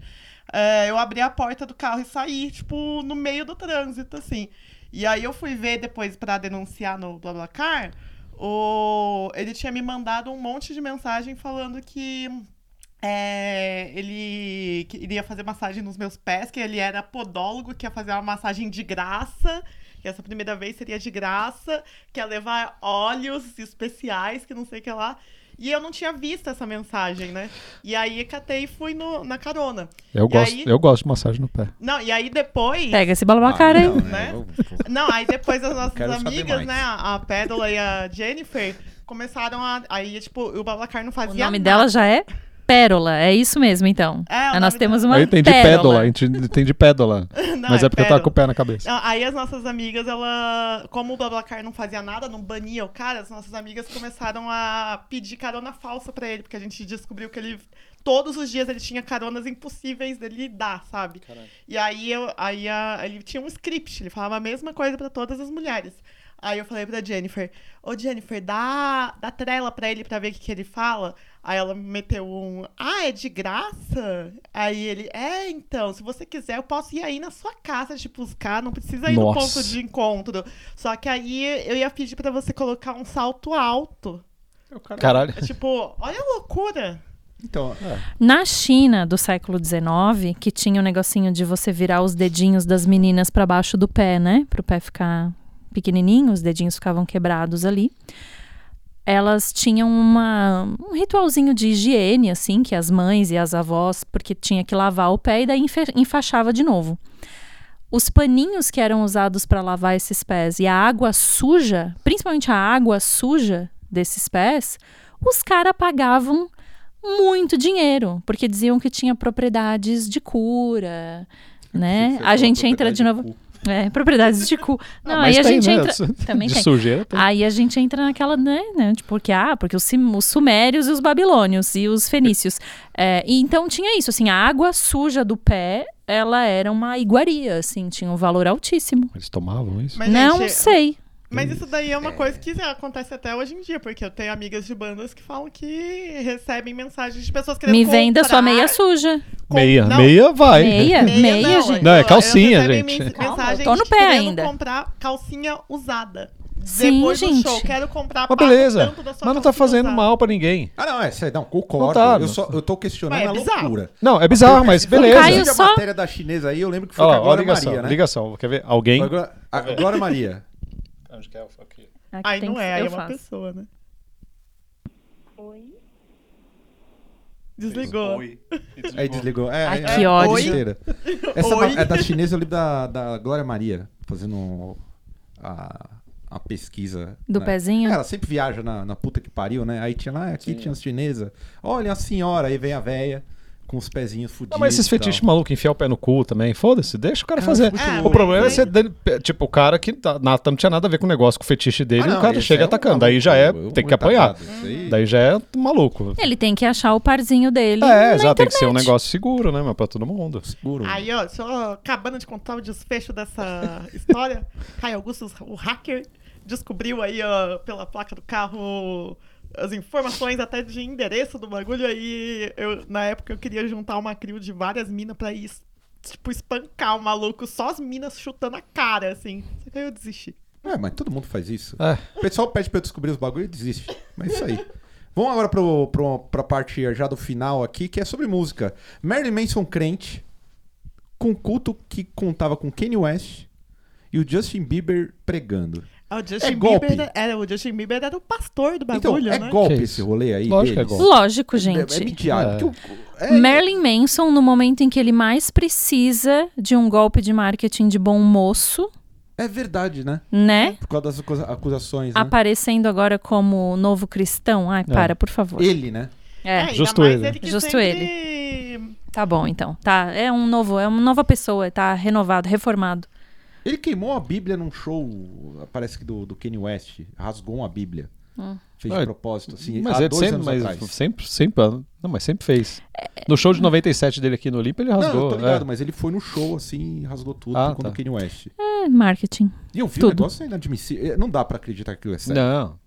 É, eu abri a porta do carro e saí, tipo, no meio do trânsito, assim. E aí eu fui ver depois pra denunciar no BlaBlaCar. O... Ele tinha me mandado um monte de mensagem falando que é, ele iria fazer massagem nos meus pés, que ele era podólogo, que ia fazer uma massagem de graça, que essa primeira vez seria de graça, que ia levar óleos especiais, que não sei o que lá. E eu não tinha visto essa mensagem, né? E aí catei e fui no, na carona. Eu E gosto, aí- eu gosto de massagem no pé. Não, e aí depois. Pega esse balabacar Ah, aí. não, né? Eu- Não, aí depois as nossas amigas, né? A Pérola e a Jennifer começaram a. Aí, tipo, o Babacar não O fazia nome nada. dela já é Pérola. É isso mesmo, então. É, nós temos uma Eu entendi pérola. pédola, eu entendi, pédola. *laughs* Não, mas é, porque eu tava Pérola. com o pé na cabeça. Não, Aí as nossas amigas, ela. Como o Blablacar não fazia nada, não bania o cara, as nossas amigas começaram a pedir carona falsa pra ele, porque a gente descobriu que ele. Todos os dias ele tinha caronas impossíveis dele dar, sabe? E aí, eu, aí a- ele tinha um script, ele falava a mesma coisa pra todas as mulheres. Aí eu falei pra Jennifer, ô Jennifer, dá, dá trela pra ele pra ver o que, que ele fala. Aí ela meteu um, ah, é de graça? Aí ele, é, então, se você quiser, eu posso ir aí na sua casa te buscar, não precisa ir no Nossa. ponto de encontro. Só que aí eu ia pedir pra você colocar um salto alto. Caralho. É tipo, olha a loucura. Então, Na China do século XIX, que tinha o negocinho de você virar os dedinhos das meninas para baixo do pé, né? Para o pé ficar pequenininho, os dedinhos ficavam quebrados ali. Elas tinham uma, um ritualzinho de higiene, assim, que as mães e as avós, porque tinha que lavar o pé e daí enfaixava de novo. os paninhos que eram usados para lavar esses pés e a água suja, principalmente a água suja desses pés, os caras pagavam muito dinheiro, porque diziam que tinha propriedades de cura, *laughs* né? A gente entra de novo. É, propriedades de cu. *laughs* Não, Ah, aí a tem, gente né? entra. Também de tem. sujeira tem. Aí a gente entra naquela, né, né, tipo, porque, ah, porque os, os sumérios e os babilônios e os fenícios. É, e então tinha isso, assim, a água suja do pé, ela era uma iguaria, assim, tinha um valor altíssimo. Eles tomavam isso? Mas, Não gente, sei. Mas isso daí é uma coisa que acontece até hoje em dia, porque eu tenho amigas de bandas que falam que recebem mensagens de pessoas querendo Me venda sua meia suja. com- Meia, não, meia vai. Meia, meia, não, gente. Não, é calcinha, gente. Calma, eu tô no pé ainda. comprar calcinha usada. Sim, Depois gente. do show, quero comprar Mas beleza. tanto da sua Mas não tá fazendo usada. mal pra ninguém. Ah, não, é, sério, não, concordo. Não tá, eu, só, eu tô questionando é a bizarro. loucura. Não, é bizarro, mas beleza. Caio a só- matéria da chinesa aí, eu lembro que foi com lá, a ó, Glória ligação, Maria, né? ligação. Quer ver? Alguém? Agora, a Glória Maria. Onde que é? Aqui. Aqui Aí não que- é, aí é uma faço. pessoa, né? Desligou. *laughs* Aí desligou. É, Ai, é, que é ódio. besteira. Essa Oi. é da chinesa, eu lembro da, da Glória Maria, fazendo a, a pesquisa. Do né? pezinho? Ela sempre viaja na, na puta que pariu, né? Aí tinha lá, aqui tinha as chinesas. Olha a senhora, aí vem a véia com os pezinhos fudidos. Não, mas esses fetiches malucos, enfiar o pé no cu também, foda-se, deixa o cara Ah, fazer. É, o problema é né? ser, dele- tipo, o cara que tá- na- não tinha nada a ver com o negócio, com o fetiche dele, Ah, e não, o cara chega é um atacando. Daí já é, tem um que apanhar. aí. Daí já é maluco. Ele tem que achar o parzinho dele. É, exato, tem que ser um negócio seguro, né, mas pra todo mundo. Seguro. Aí, ó, só acabando de contar o desfecho dessa *laughs* história, Caio Augusto, o hacker, descobriu aí, ó, pela placa do carro as informações até de endereço do bagulho. Aí, eu, na época, eu queria juntar uma crio de várias minas pra ir, tipo, espancar o maluco, só as minas chutando a cara, assim. Só que aí eu desisti. É, mas todo mundo faz isso. É. O pessoal pede pra eu descobrir os bagulhos e desiste. Mas é isso aí. Vamos agora pro, pro, pra parte já do final aqui, que é sobre música. Marilyn Manson crente, com culto que contava com Kanye West e o Justin Bieber pregando. Ah, o Justin É golpe. Bieber era, o Justin Bieber era o pastor do Então, bagulho, é né? golpe Que esse rolê aí Lógico que é deles? golpe. Lógico, É, gente. é. É. é- Marilyn Manson, no momento em que ele mais precisa de um golpe de marketing de bom moço, É verdade, né? né? Por causa das acusa- acusações, né? Aparecendo agora como novo cristão. Ai, para, por favor. Ele, né? É, ainda Justo mais ele. que Justo sempre... tá bom então. Tá, é um novo, é uma nova pessoa, tá renovado, reformado. Ele queimou a Bíblia num show, parece que do, do Kanye West. Rasgou uma Bíblia. Hum. Fez Ah, de propósito, assim, mas há ele dois sempre, anos mas atrás. sempre, sempre, não, mas sempre fez. No show de 97 dele aqui no Olimpo, ele Não, rasgou. eu tô ligado, é. mas ele foi no show, assim, e rasgou tudo Ah, quando tá. o Kanye West. É marketing. E eu vi Tudo. o negócio é inadmissível. Não dá pra acreditar que aquilo é sério. Não,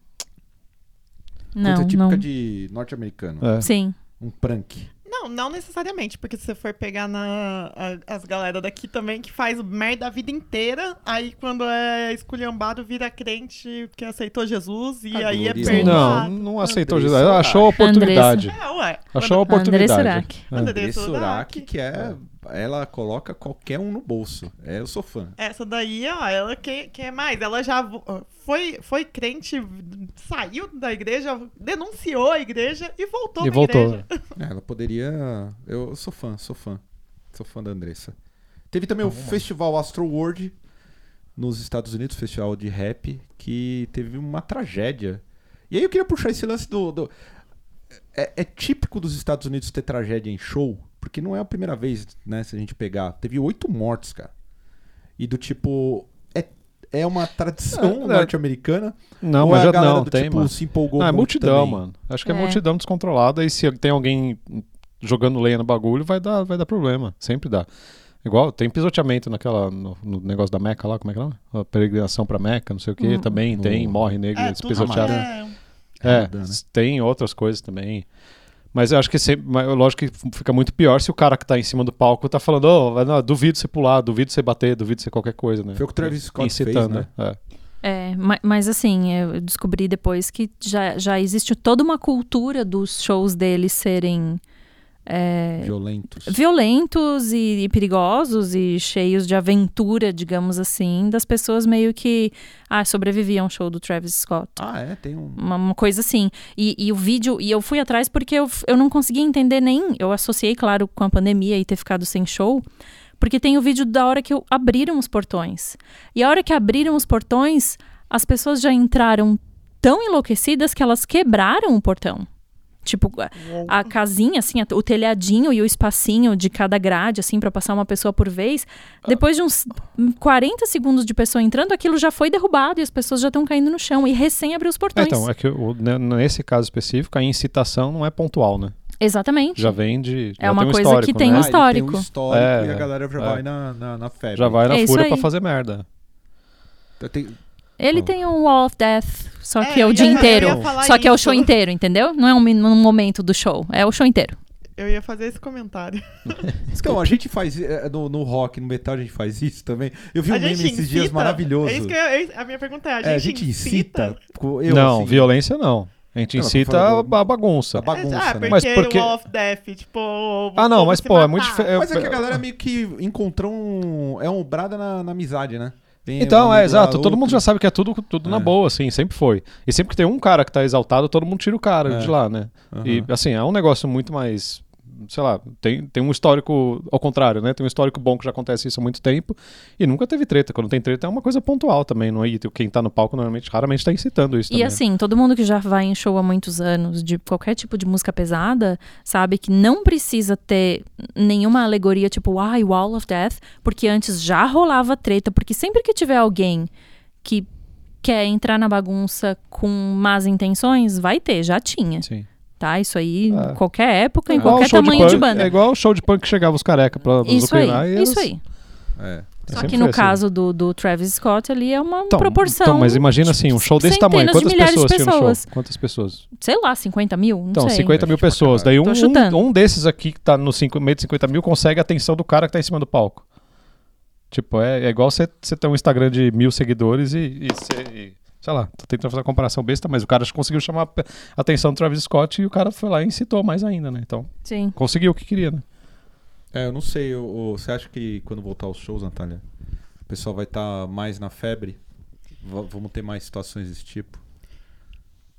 Não, Coisa típica não. de norte-americano. é. Sim. Um prank. Não, não necessariamente, porque se você for pegar na, a- as galera daqui também que faz merda a vida inteira, aí quando é esculhambado vira crente que aceitou Jesus e A aí é Gloria. Não, perdoado. não aceitou Andressa Jesus. Ela achou a oportunidade. É, ué. Achou a oportunidade. Surak. É. Andressa Andressa Surak. Surak, que é... Ela coloca qualquer um no bolso. É, eu sou fã. Essa daí, ó, ela quer, quer mais. Ela já foi, foi crente, saiu da igreja, denunciou a igreja e voltou E pra voltou. igreja. *laughs* É, Ela poderia... Eu sou fã, sou fã. Sou fã da Andressa. Teve também o Festival Astro World nos Estados Unidos, festival de rap, que teve uma tragédia. E aí eu queria puxar esse lance do... do- É, é típico dos Estados Unidos ter tragédia em show, porque não é a primeira vez, né, se a gente pegar. Teve oito mortos, cara. E do tipo... É, é uma tradição É, é. norte-americana. Não, mas é a já galera não, do tem, tipo, mano. se empolgou Não, é muito multidão, também? mano. Acho que é, É. multidão descontrolada e se tem alguém jogando lenha no bagulho, vai dar, vai dar problema. Sempre dá. Igual, tem pisoteamento naquela, no, no negócio da Meca lá, como é que é? A peregrinação pra Meca, não sei o que, Hum. também No- tem, morre negro, É, pisotearam. é- É, né? tem outras coisas também. Mas eu acho que sempre, lógico que fica muito pior se o cara que tá em cima do palco tá falando, oh, não, duvido você pular, duvido você bater, duvido você qualquer coisa, né? Foi o que o Travis Scott Incitando, fez, né? É. É, ma- mas assim, eu descobri depois que já, já existe toda uma cultura dos shows deles serem é, Violentos. violentos e, e perigosos e cheios de aventura, digamos assim, das pessoas meio que ah, sobreviviam ao show do Travis Scott. Ah, é? Tem um... Uma, uma coisa assim. E, e o vídeo, e eu fui atrás porque eu, eu não conseguia entender nem. Eu associei, claro, com a pandemia e ter ficado sem show. Porque tem o vídeo da hora que eu- abriram os portões. E a hora que abriram os portões, as pessoas já entraram tão enlouquecidas que elas quebraram o portão. Tipo, a- a casinha, assim, a- o telhadinho e o espacinho de cada grade, assim, pra passar uma pessoa por vez. Depois de uns 40 segundos de pessoa entrando, aquilo já foi derrubado e as pessoas já estão caindo no chão. E recém abriu os É, portões. então, é que o- ne- nesse caso específico, a incitação não é pontual, né? Exatamente. Já vem de. É uma tem um coisa histórico, que tem né? um Ah, ele tem um histórico. histórico É, e a galera já é. vai na, na, na febre. Já vai na É fúria pra fazer merda. Tem- Ele tem um Wall of Death, só É, que é o ia- dia inteiro. Só que é o isso. show inteiro, entendeu? Não é um, um momento do show, é o show inteiro. Eu ia fazer esse comentário. *laughs* Então, a gente faz eh, no, no rock, no metal, a gente faz isso também. Eu vi um a meme gente esses dias maravilhoso. É isso que eu- é isso- a minha pergunta é: a gente, É, a gente incita. eu, não, assim, violência não. A gente Não, incita falando- a, a bagunça. A bagunça, ah, né? porque, Mas porque- o Wall of Death, tipo. Ah, não, mas, pô, é matar. muito diferente. Mas é que a galera meio que encontrou um. É um brada na, na amizade, né? Então, é, exato. Todo mundo já sabe que é tudo, tudo na É. boa, assim, sempre foi. E sempre que tem um cara que tá exaltado, todo mundo tira o cara É. de lá, né? Aham. E, assim, é um negócio muito mais. Sei lá, tem, tem um histórico ao contrário, né? Tem um histórico bom que já acontece isso há muito tempo e nunca teve treta. Quando tem treta é uma coisa pontual também, não é? E quem tá no palco normalmente, raramente tá incitando isso E também. assim, todo mundo que já vai em show há muitos anos, de qualquer tipo de música pesada, sabe que não precisa ter nenhuma alegoria tipo, ai, Wall of Death, porque antes já rolava treta, porque sempre que tiver alguém que quer entrar na bagunça com más intenções, vai ter, já tinha, Sim. Tá? Isso aí, É. em qualquer época, em igual qualquer show tamanho de, punk, banda. É igual o show de punk que chegava os careca pra Isso aí, e isso eles- aí. É. Só que no assim. caso do, do Travis Scott ali é uma Então, proporção. Então, mas imagina assim, um show desse tamanho. de Quantas milhares de pessoas tinha no pessoas. show? Quantas pessoas? Sei lá, 50 mil? Não Então, sei. 50 mil pessoas. Daí um, um, um desses aqui que tá no cinco, meio de 50 mil consegue a atenção do cara que tá em cima do palco. Tipo, é, é igual você você ter um Instagram de mil seguidores e, e você- e, sei lá, tô tentando fazer uma comparação besta, mas o cara conseguiu chamar a atenção do Travis Scott e o cara foi lá e incitou mais ainda, né? Então, Sim. conseguiu o que queria, né? É, eu não sei. o- o- você acha que quando voltar aos shows, Natália, o pessoal vai estar mais na febre? V- vamos ter mais situações desse tipo?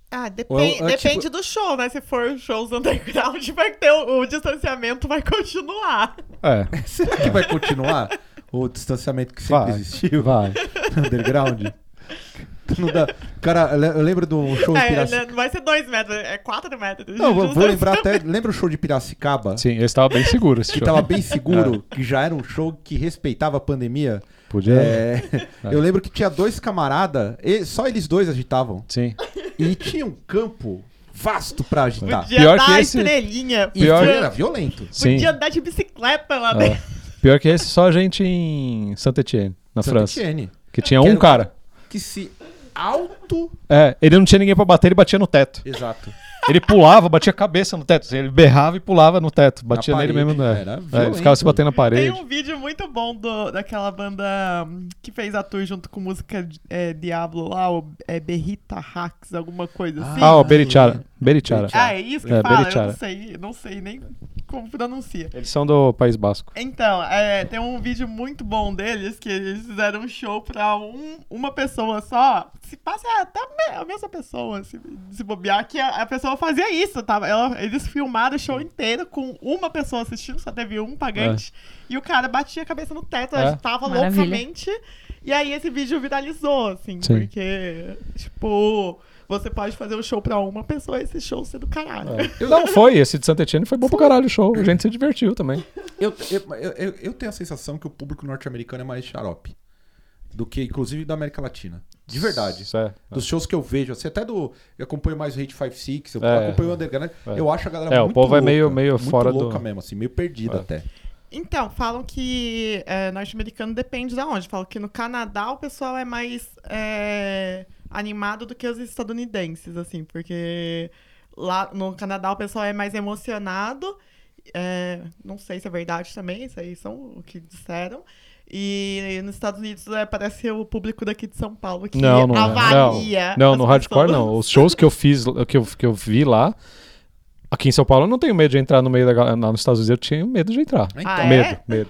Ah, é- é depende tipo- do show, né? Se for shows underground, vai ter o, o distanciamento vai continuar. É, *laughs* Será que vai continuar o distanciamento que sempre Vai. existiu vai. no *laughs* underground? *laughs* Não dá. Cara, eu le- eu lembro de um show É, Piracicaba. né, não vai ser dois metros, é quatro metros. Não, vou, vou lembrar até. Lembra o show de Piracicaba? Sim, ele estava bem seguro esse Que show. tava bem *laughs* seguro, que já era um show que respeitava a pandemia. Podia. É, *laughs* eu lembro que tinha dois camaradas, só eles dois agitavam. Sim. E tinha um campo vasto pra agitar. Podia Pior dar que a esse- estrelinha. Pior- era violento. Sim. Podia andar de bicicleta lá É. dentro. Pior que esse, só a gente em Saint-Etienne, na França. Saint-Étienne, Que tinha Que um era- cara. Que se auto. É, ele não tinha ninguém pra bater, ele batia no teto. Exato. Ele pulava, batia a cabeça no teto. Ele berrava e pulava no teto. Batia Na nele mesmo. né? era É, ele ficava se batendo na Tem parede. um vídeo muito bom do, daquela banda hum, que fez a tour junto com música é, Diablo lá, o é, Berrita Hacks, alguma coisa assim. Ah, o Berichara. Berichara. Ah, é isso que É, fala? Eu Berichara. não sei, não sei nem como pronuncia. Eles são do País Basco. Então, é, tem um vídeo muito bom deles que eles fizeram um show pra um- uma pessoa só. Se passa é até a me- a mesma pessoa, se, se bobear, que a, a pessoa fazia isso, tava? Ela- eles filmaram o show inteiro com uma pessoa assistindo, só teve um pagante. E o cara batia a cabeça no teto, É. agitava Maravilha. loucamente. E aí esse vídeo viralizou, assim, Sim. porque, tipo, você pode fazer um show pra uma pessoa esse show ser do caralho. *laughs* Não, foi. Esse de Santa Etienne foi bom pro caralho o show. A gente se divertiu também. Eu, eu, eu, eu- tenho a sensação que o público norte-americano é mais xarope. Do que, inclusive, da América Latina. De verdade. Isso é. Dos shows que eu vejo, assim, até do. Eu acompanho mais o Hate 56, eu É. acompanho o Underground. É. Eu acho a galera É, o muito povo é louca, meio- meio muito fora do- louca mesmo, assim, meio perdida É. até. Então, falam que é, norte-americano depende de onde. Falam que no Canadá o pessoal é mais é, animado do que os estadunidenses, assim, porque lá no Canadá o pessoal é mais emocionado. é, não sei se é verdade também, isso aí são o que disseram. E nos Estados Unidos é, parece o público daqui de São Paulo que Não, não é. avalia. Não, as no hardcore não. Os shows que eu fiz, que eu, que eu vi lá. Aqui em São Paulo eu não tenho medo de entrar no meio da galera. Nos Estados Unidos eu tinha medo de entrar. Então, Ah, é? medo, medo.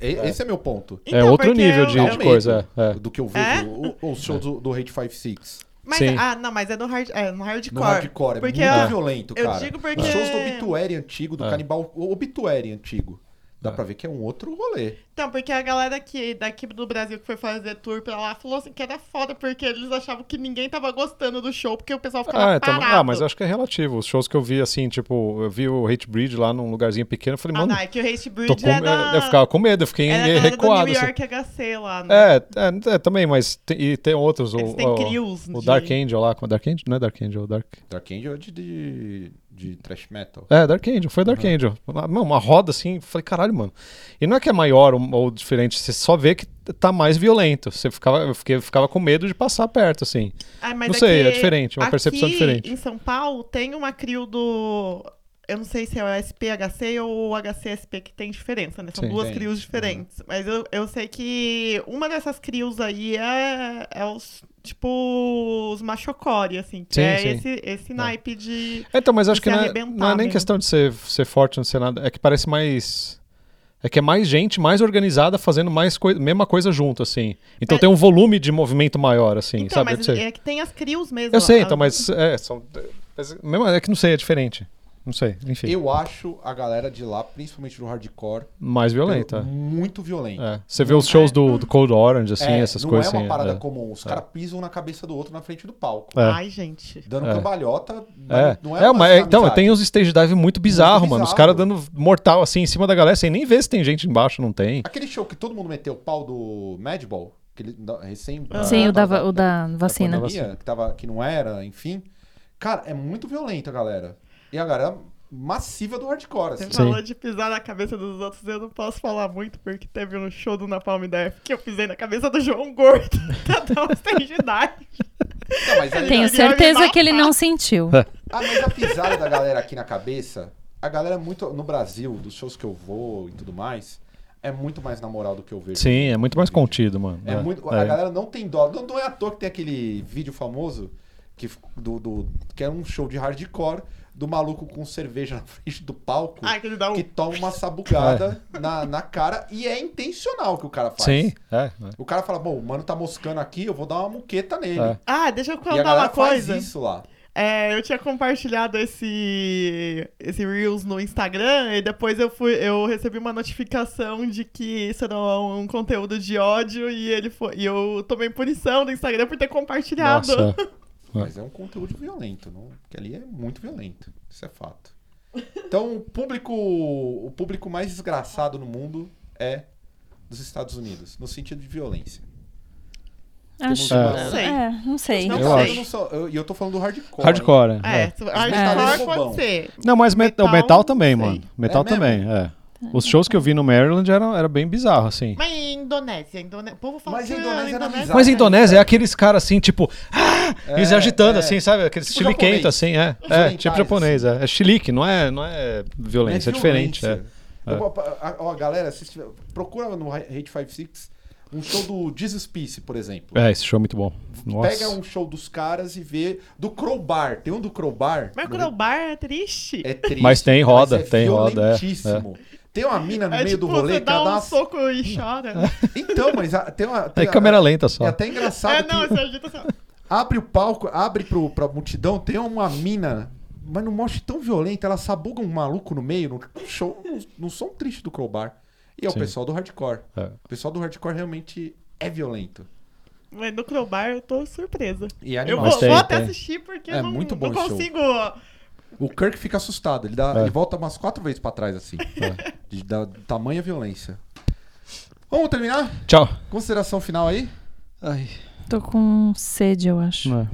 É, é- esse é meu ponto. é Então, outro porque nível eu- de, eu- de coisa. É, é. Do que eu vejo É? o- os shows do, do Hate 56. Mas, Sim. ah, não, mas é no, hard, é no hardcore. No hardcore. É Porque muito eu- violento, eu cara. digo porque- Os shows do Obituary antigo, do É. Canibal. O Obituary antigo. Dá É. pra ver que é um outro rolê. Então, porque a galera que, daqui do Brasil que foi fazer tour pra lá falou assim que era foda, porque eles achavam que ninguém tava gostando do show, porque o pessoal ficava Ah, é, tam- parado. ah, mas acho que é relativo. Os shows que eu vi, assim, tipo, eu vi o Hate Bridge lá num lugarzinho pequeno, eu falei, Ah, mano, não, é que o Hate tô Bridge com é medo. da... eu ficava com medo, eu fiquei galera recuado. do New assim. York HC lá, né? É, é, é, também, mas tem, e tem outros. Eles o, têm o, crios o de- Dark Angel lá, com Dark Angel? Não é Dark Angel, o Dark. Dark Angel é de, de, de thrash metal. É, Dark Angel, foi Dark Angel. Uma, mano, uma roda assim, falei, caralho, mano. E não é que é maior ou, ou diferente, você só vê que tá mais violento. Você ficava, eu fiquei, ficava com medo de passar perto, assim. Ah, mas Não sei, que é diferente, uma percepção aqui diferente. em São Paulo tem uma crio do... Eu não sei se é o SPHC ou o HCSP que tem diferença, né? São Sim. duas Tem. crios diferentes. Mas eu, eu sei que uma dessas crios aí é, é os, tipo, os machocore, assim. Que Sim, é sim. esse, esse naipe de... Então, mas acho que não é, não é nem questão de ser, ser forte, não ser nada. É que parece mais. É que é mais gente, mais organizada, fazendo mais coi mesma coisa junto, assim. Então É- tem um volume de movimento maior, assim, Então, sabe? Mas sei. é que tem as crios mesmo. Eu sei, então, mas é, são. mesmo, é que não sei, é diferente. Não sei, enfim. Eu acho a galera de lá, principalmente do hardcore, Mais violenta. muito violenta. É. Você vê os shows do, do Cold Orange, assim, É, essas não coisas é uma assim. parada é. comum. Os caras pisam na cabeça do outro na frente do palco. É. Ai, gente. Dando É. cambalhota. É, Não é, uma mas, então, tem uns stage dive muito bizarro, mano. Os bizarro. caras dando mortal assim em cima da galera, sem nem ver se tem gente embaixo, não tem. Aquele show que todo mundo meteu o pau do Madball, que ele da- recém. Sim, ah, o da, va- o da vacina. pandemia, que, tava, que não era, enfim. Cara, é muito violento a galera. E a galera massiva do hardcore, assim. Você Sim. falou de pisar na cabeça dos outros, eu não posso falar muito, porque teve um show do Napalm Death que eu pisei na cabeça do João Gordo, *laughs* pra dar um stage dive. Não, mas aí- Tenho certeza que ele não sentiu. Ah, mas a pisada da galera aqui na cabeça, a galera é muito. No Brasil, dos shows que eu vou e tudo mais, é muito mais na moral do que eu vejo. Sim, é muito mais contido, mano. É muito, é. A galera não tem dó. Não, não é à toa que tem aquele vídeo famoso que, do, do- que é um show de hardcore do maluco com cerveja na *laughs* frente do palco Ai, que ele dá um... que toma uma sabugada *laughs* na, na cara e é intencional o que o cara faz. Sim, é. é. O cara fala, bom, o mano tá moscando aqui, eu vou dar uma muqueta nele. É. Ah, deixa eu E a contar uma coisa. faz isso lá. É, eu tinha compartilhado esse, esse Reels no Instagram e depois eu fui, eu recebi uma notificação de que isso era um conteúdo de ódio e ele foi, e eu tomei punição do Instagram por ter compartilhado. Nossa. *laughs* Mas é um conteúdo violento, não? Porque ali é muito violento. Isso é fato. Então, o público, o público mais desgraçado no mundo é dos Estados Unidos, no sentido de violência. Acho. É, Não sei. não sei. Não Eu sei. eu não sou- eu- E eu, tô falando do hardcore. Hardcore, É, é. é. hardcore roubão. pode ser. Não, mas met- Metal, o metal também, mano. Metal É também, é. Os shows que eu vi no Maryland eram, era bem bizarro, assim. Mas em Indonésia, Indone... o povo fala Mas que a Indonésia era bizarro. Mas a Indonésia é aqueles caras assim, tipo, ah! eles É, agitando, é. assim, sabe? Aqueles Tipo chiliquento, assim, é. É, Orientais, tipo japonês, é. É chilique, não é, não é violência, é, diferente. É. Eu- Ó, galera, se tiver- procura no Hate 56 um show do Jesus Peace, por exemplo. é, esse show é muito bom. Nossa. Pega um show dos caras e vê. Do Crowbar. Tem um do Crowbar. Mas o Crowbar é triste. É triste. Mas tem roda, mas é tem roda, é, violentíssimo. Tem uma mina no É meio tipo, do rolê você que dá ela um dá uma... soco e chora. *laughs* Então, mas a- tem uma. É Tem câmera a- lenta só. É até engraçado É, que não, você agita assim. ó. abre o palco, abre pro, pra multidão, tem uma mina, mas não mostra tão violenta, ela sabuga um maluco no meio, no show, no, no som triste do Crowbar. E é Sim. o pessoal do hardcore. É. O pessoal do hardcore realmente é violento. Mas no Crowbar eu tô surpresa. E é Eu animal. vou, Mas tem, vou até tem. assistir porque É não, muito bom não esse show. O Kirk fica assustado, ele, dá, É. ele volta umas quatro vezes pra trás, assim. De, da tamanha violência. Vamos terminar? Tchau. Consideração final aí? Ai, Tô com sede, eu acho. é.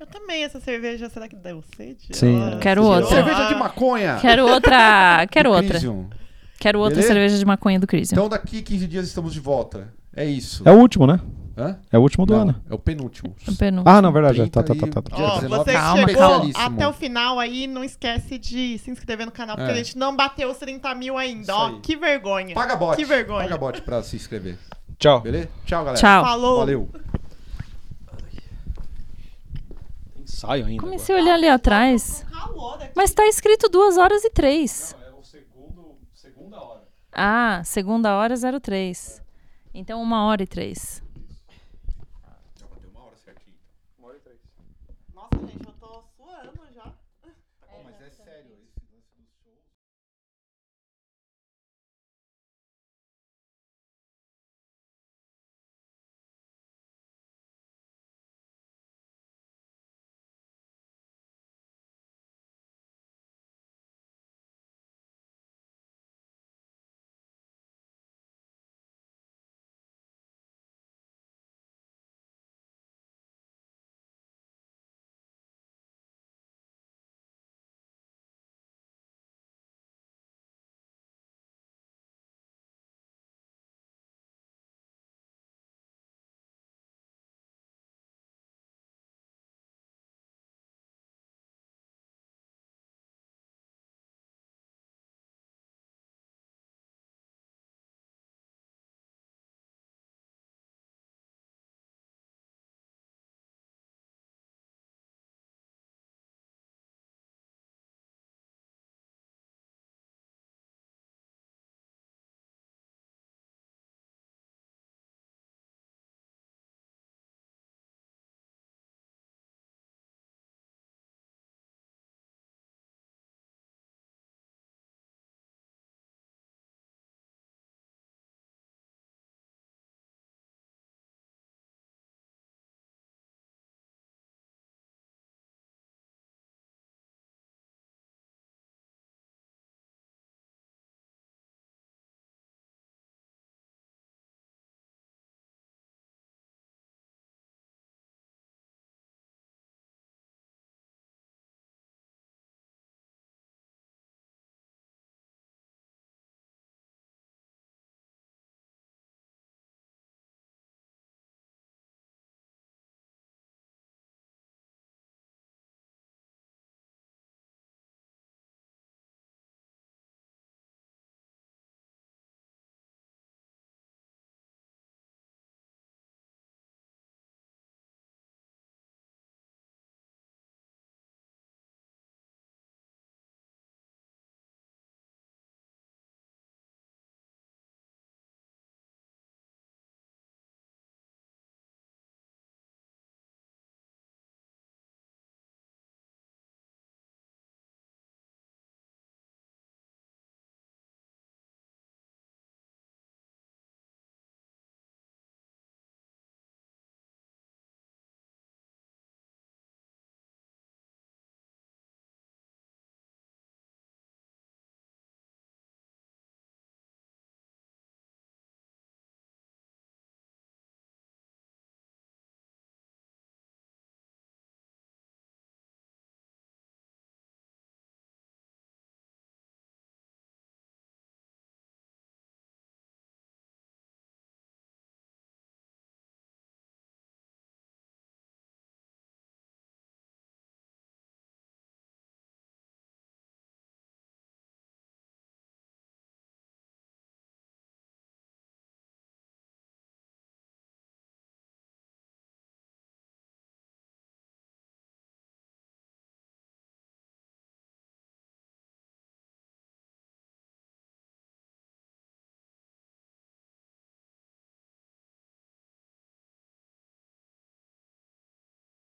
Eu também, essa cerveja, será que deu sede? Sim. Ela- Quero outra. Cerveja de maconha! Quero outra. Quero outra. Crisium. Quero outra Beleza? cerveja de maconha do Crisium. Então daqui 15 dias estamos de volta. É isso. É o último, né? É o último do não, ano. É o penúltimo. É o penúltimo. Ah, não, verdade. Tá, tá, tá, tá, tá. Oh, você Calma, chegou calma. até o final aí, não esquece de se inscrever no canal, porque é. a gente não bateu os 30 mil ainda. Ó, que vergonha. Paga bot. Que vergonha. Paga bot pra se inscrever. Tchau. Beleza? Tchau, galera. Tchau. Falou. Valeu. Ensaio ainda. Comecei agora. a olhar ali atrás. Tá Mas tá escrito 2 horas e 3. É o segundo, segunda hora. Ah, segunda hora 03. Então 1 hora e 3.